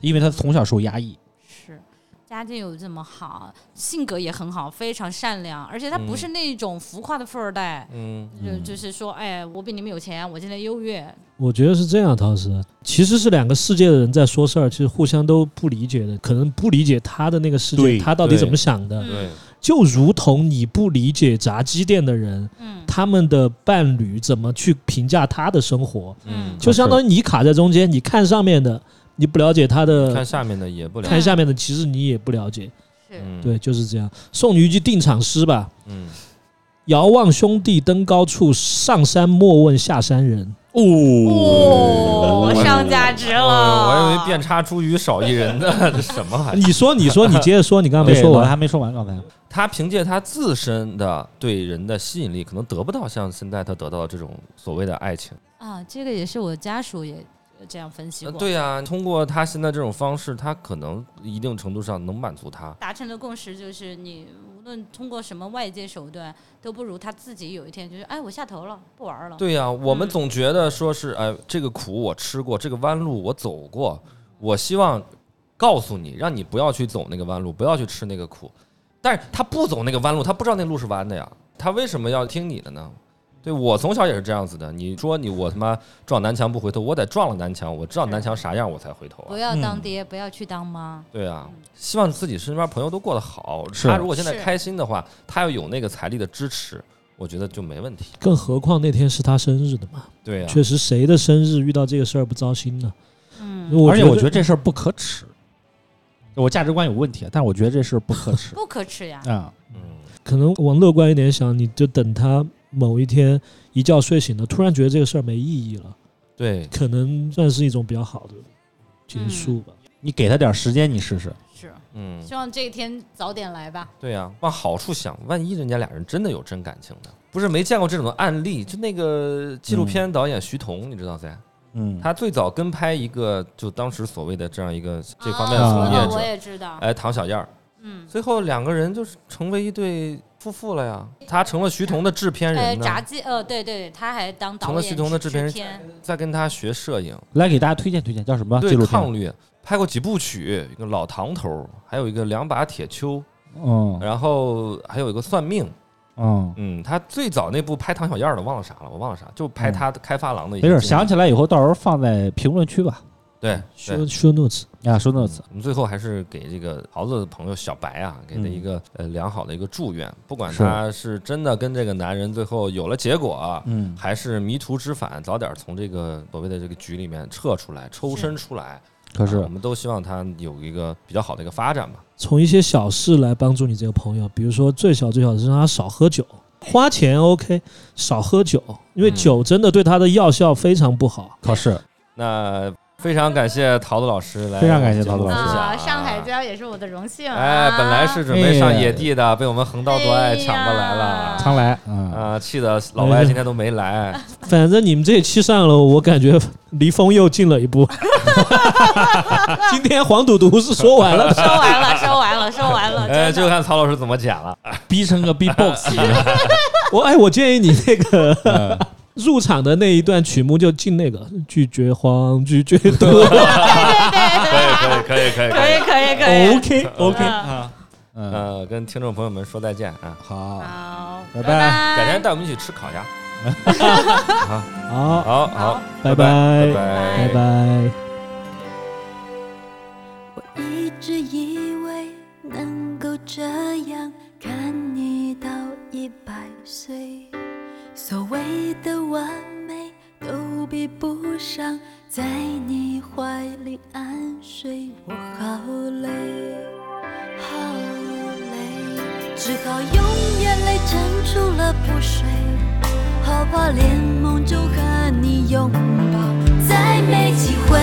因为他从小受压抑。是。家境又这么好，性格也很好，非常善良，而且他不嗯。是那种浮夸的富二代，嗯。就就是说，哎，我比你们有钱，我现在优越，我觉得是这样，陶师，其实是两个世界的人在说事儿，其实互相都不理解的，可能不理解他的那个世界，对他到底怎么想的，就如同你不理解炸鸡店的人，嗯。他们的伴侣怎么去评价他的生活，嗯，就相当于你卡在中间，你看上面的，你不了解他的，看下面的也不了解。看下面的，其实你也不了解，是。嗯，对，就是这样。送你一句定场诗吧：嗯，遥望兄弟登高处，上山莫问下山人。哦，上价值了，我我以为变叉茱萸少一人呢，这什么还？你说，你说，你接着说，你刚刚没说完。我还没说完刚才。他凭借他自身的对人的吸引力，可能得不到像现在他得到的这种所谓的爱情。啊，这个也是我家属也这样分析对呀、通过他现在这种方式，他可能一定程度上能满足他。达成的共识就是，你无论通过什么外界手段，都不如他自己有一天就是，哎，我下头了，不玩了。对呀、我们嗯总觉得说是，哎，这个苦我吃过，这个弯路我走过，我希望告诉你，让你不要去走那个弯路，不要去吃那个苦。但是他不走那个弯路，他不知道那路是弯的呀，他为什么要听你的呢？对我从小也是这样子的。你说你我他妈撞南墙不回头，我得撞了南墙，我知道南墙啥样，我才回头啊。不要当嗯爹，不要去当妈。对啊，希望自己身边朋友都过得好。他如果现在开心的话，他要有那个财力的支持，我觉得就没问题。更何况那天是他生日的嘛，对呀、确实谁的生日遇到这个事儿不糟心呢？嗯，而且我觉得这事儿不可耻，我价值观有问题，但我觉得这事儿不可耻不可耻呀。啊。嗯，可能往乐观一点想，你就等他某一天一觉睡醒了，突然觉得这个事儿没意义了，对，可能算是一种比较好的结束吧。你给他点时间，你试试。是，嗯，希望这一天早点来吧。对呀、往好处想，万一人家俩人真的有真感情呢？不是没见过这种的案例，就那个纪录片导演徐彤，你知道噻？嗯，他最早跟拍一个，就当时所谓的这样一个这方面的啊从业哦我者，也知道。哎，唐小燕儿，嗯，最后两个人就是成为一对夫妇了呀。他成了徐彤的制片呃，人呢，炸鸡，呃，对对，他还当导演、成了徐彤的制片人在跟他学摄影，来给大家推荐推荐，叫什么对？抗略，拍过几部曲，一个老唐头，还有一个两把铁锹，嗯然后还有一个算命。嗯，嗯，他最早那部拍唐小燕的忘了啥了，我忘了啥，就拍他开发廊的一没事。想起来以后到时候放在评论区吧。对对。show show notes，啊，说 notes，我们最后还是给这个桃子的朋友小白啊，给他一个、呃良好的一个祝愿，不管他是真的跟这个男人最后有了结果啊，嗯，还是迷途知返，早点从这个所谓的这个局里面撤出来，抽身出来。可是啊我们都希望他有一个比较好的一个发展吧。从一些小事来帮助你这个朋友，比如说最小最小的是让他少喝酒，花钱 OK，少喝酒，因为嗯酒真的对他的药效非常不好。可是那非常感谢桃子老师来，非常感谢桃子老师上海家也是我的荣幸啊。哎，本来是准备上野地的，被我们横刀夺爱抢过来了。常来，嗯，啊，气的老外今天都没来。反正你们这一期上了，我感觉离风又近了一步。今天黄赌毒是说完了，说完了，说完了，说完了，哎，就看曹老师怎么剪了。逼成个 B-box，我哎，我建议你那个嗯入场的那一段曲目就进那个拒绝黄，拒绝毒。对对对，可以，可以，可以，可以，可以，可以。OK OK，嗯。嗯，呃，跟听众朋友们说再见啊！好，好，拜拜。拜改天带我们一起吃烤鸭。好，好好，拜拜。拜拜。拜拜。我一直以为能够这样看你到一百岁，所谓的完美都比不上在你怀里安睡。我好累，好累，只好用眼泪撑住了不睡，好怕连梦中和你拥抱再没机会。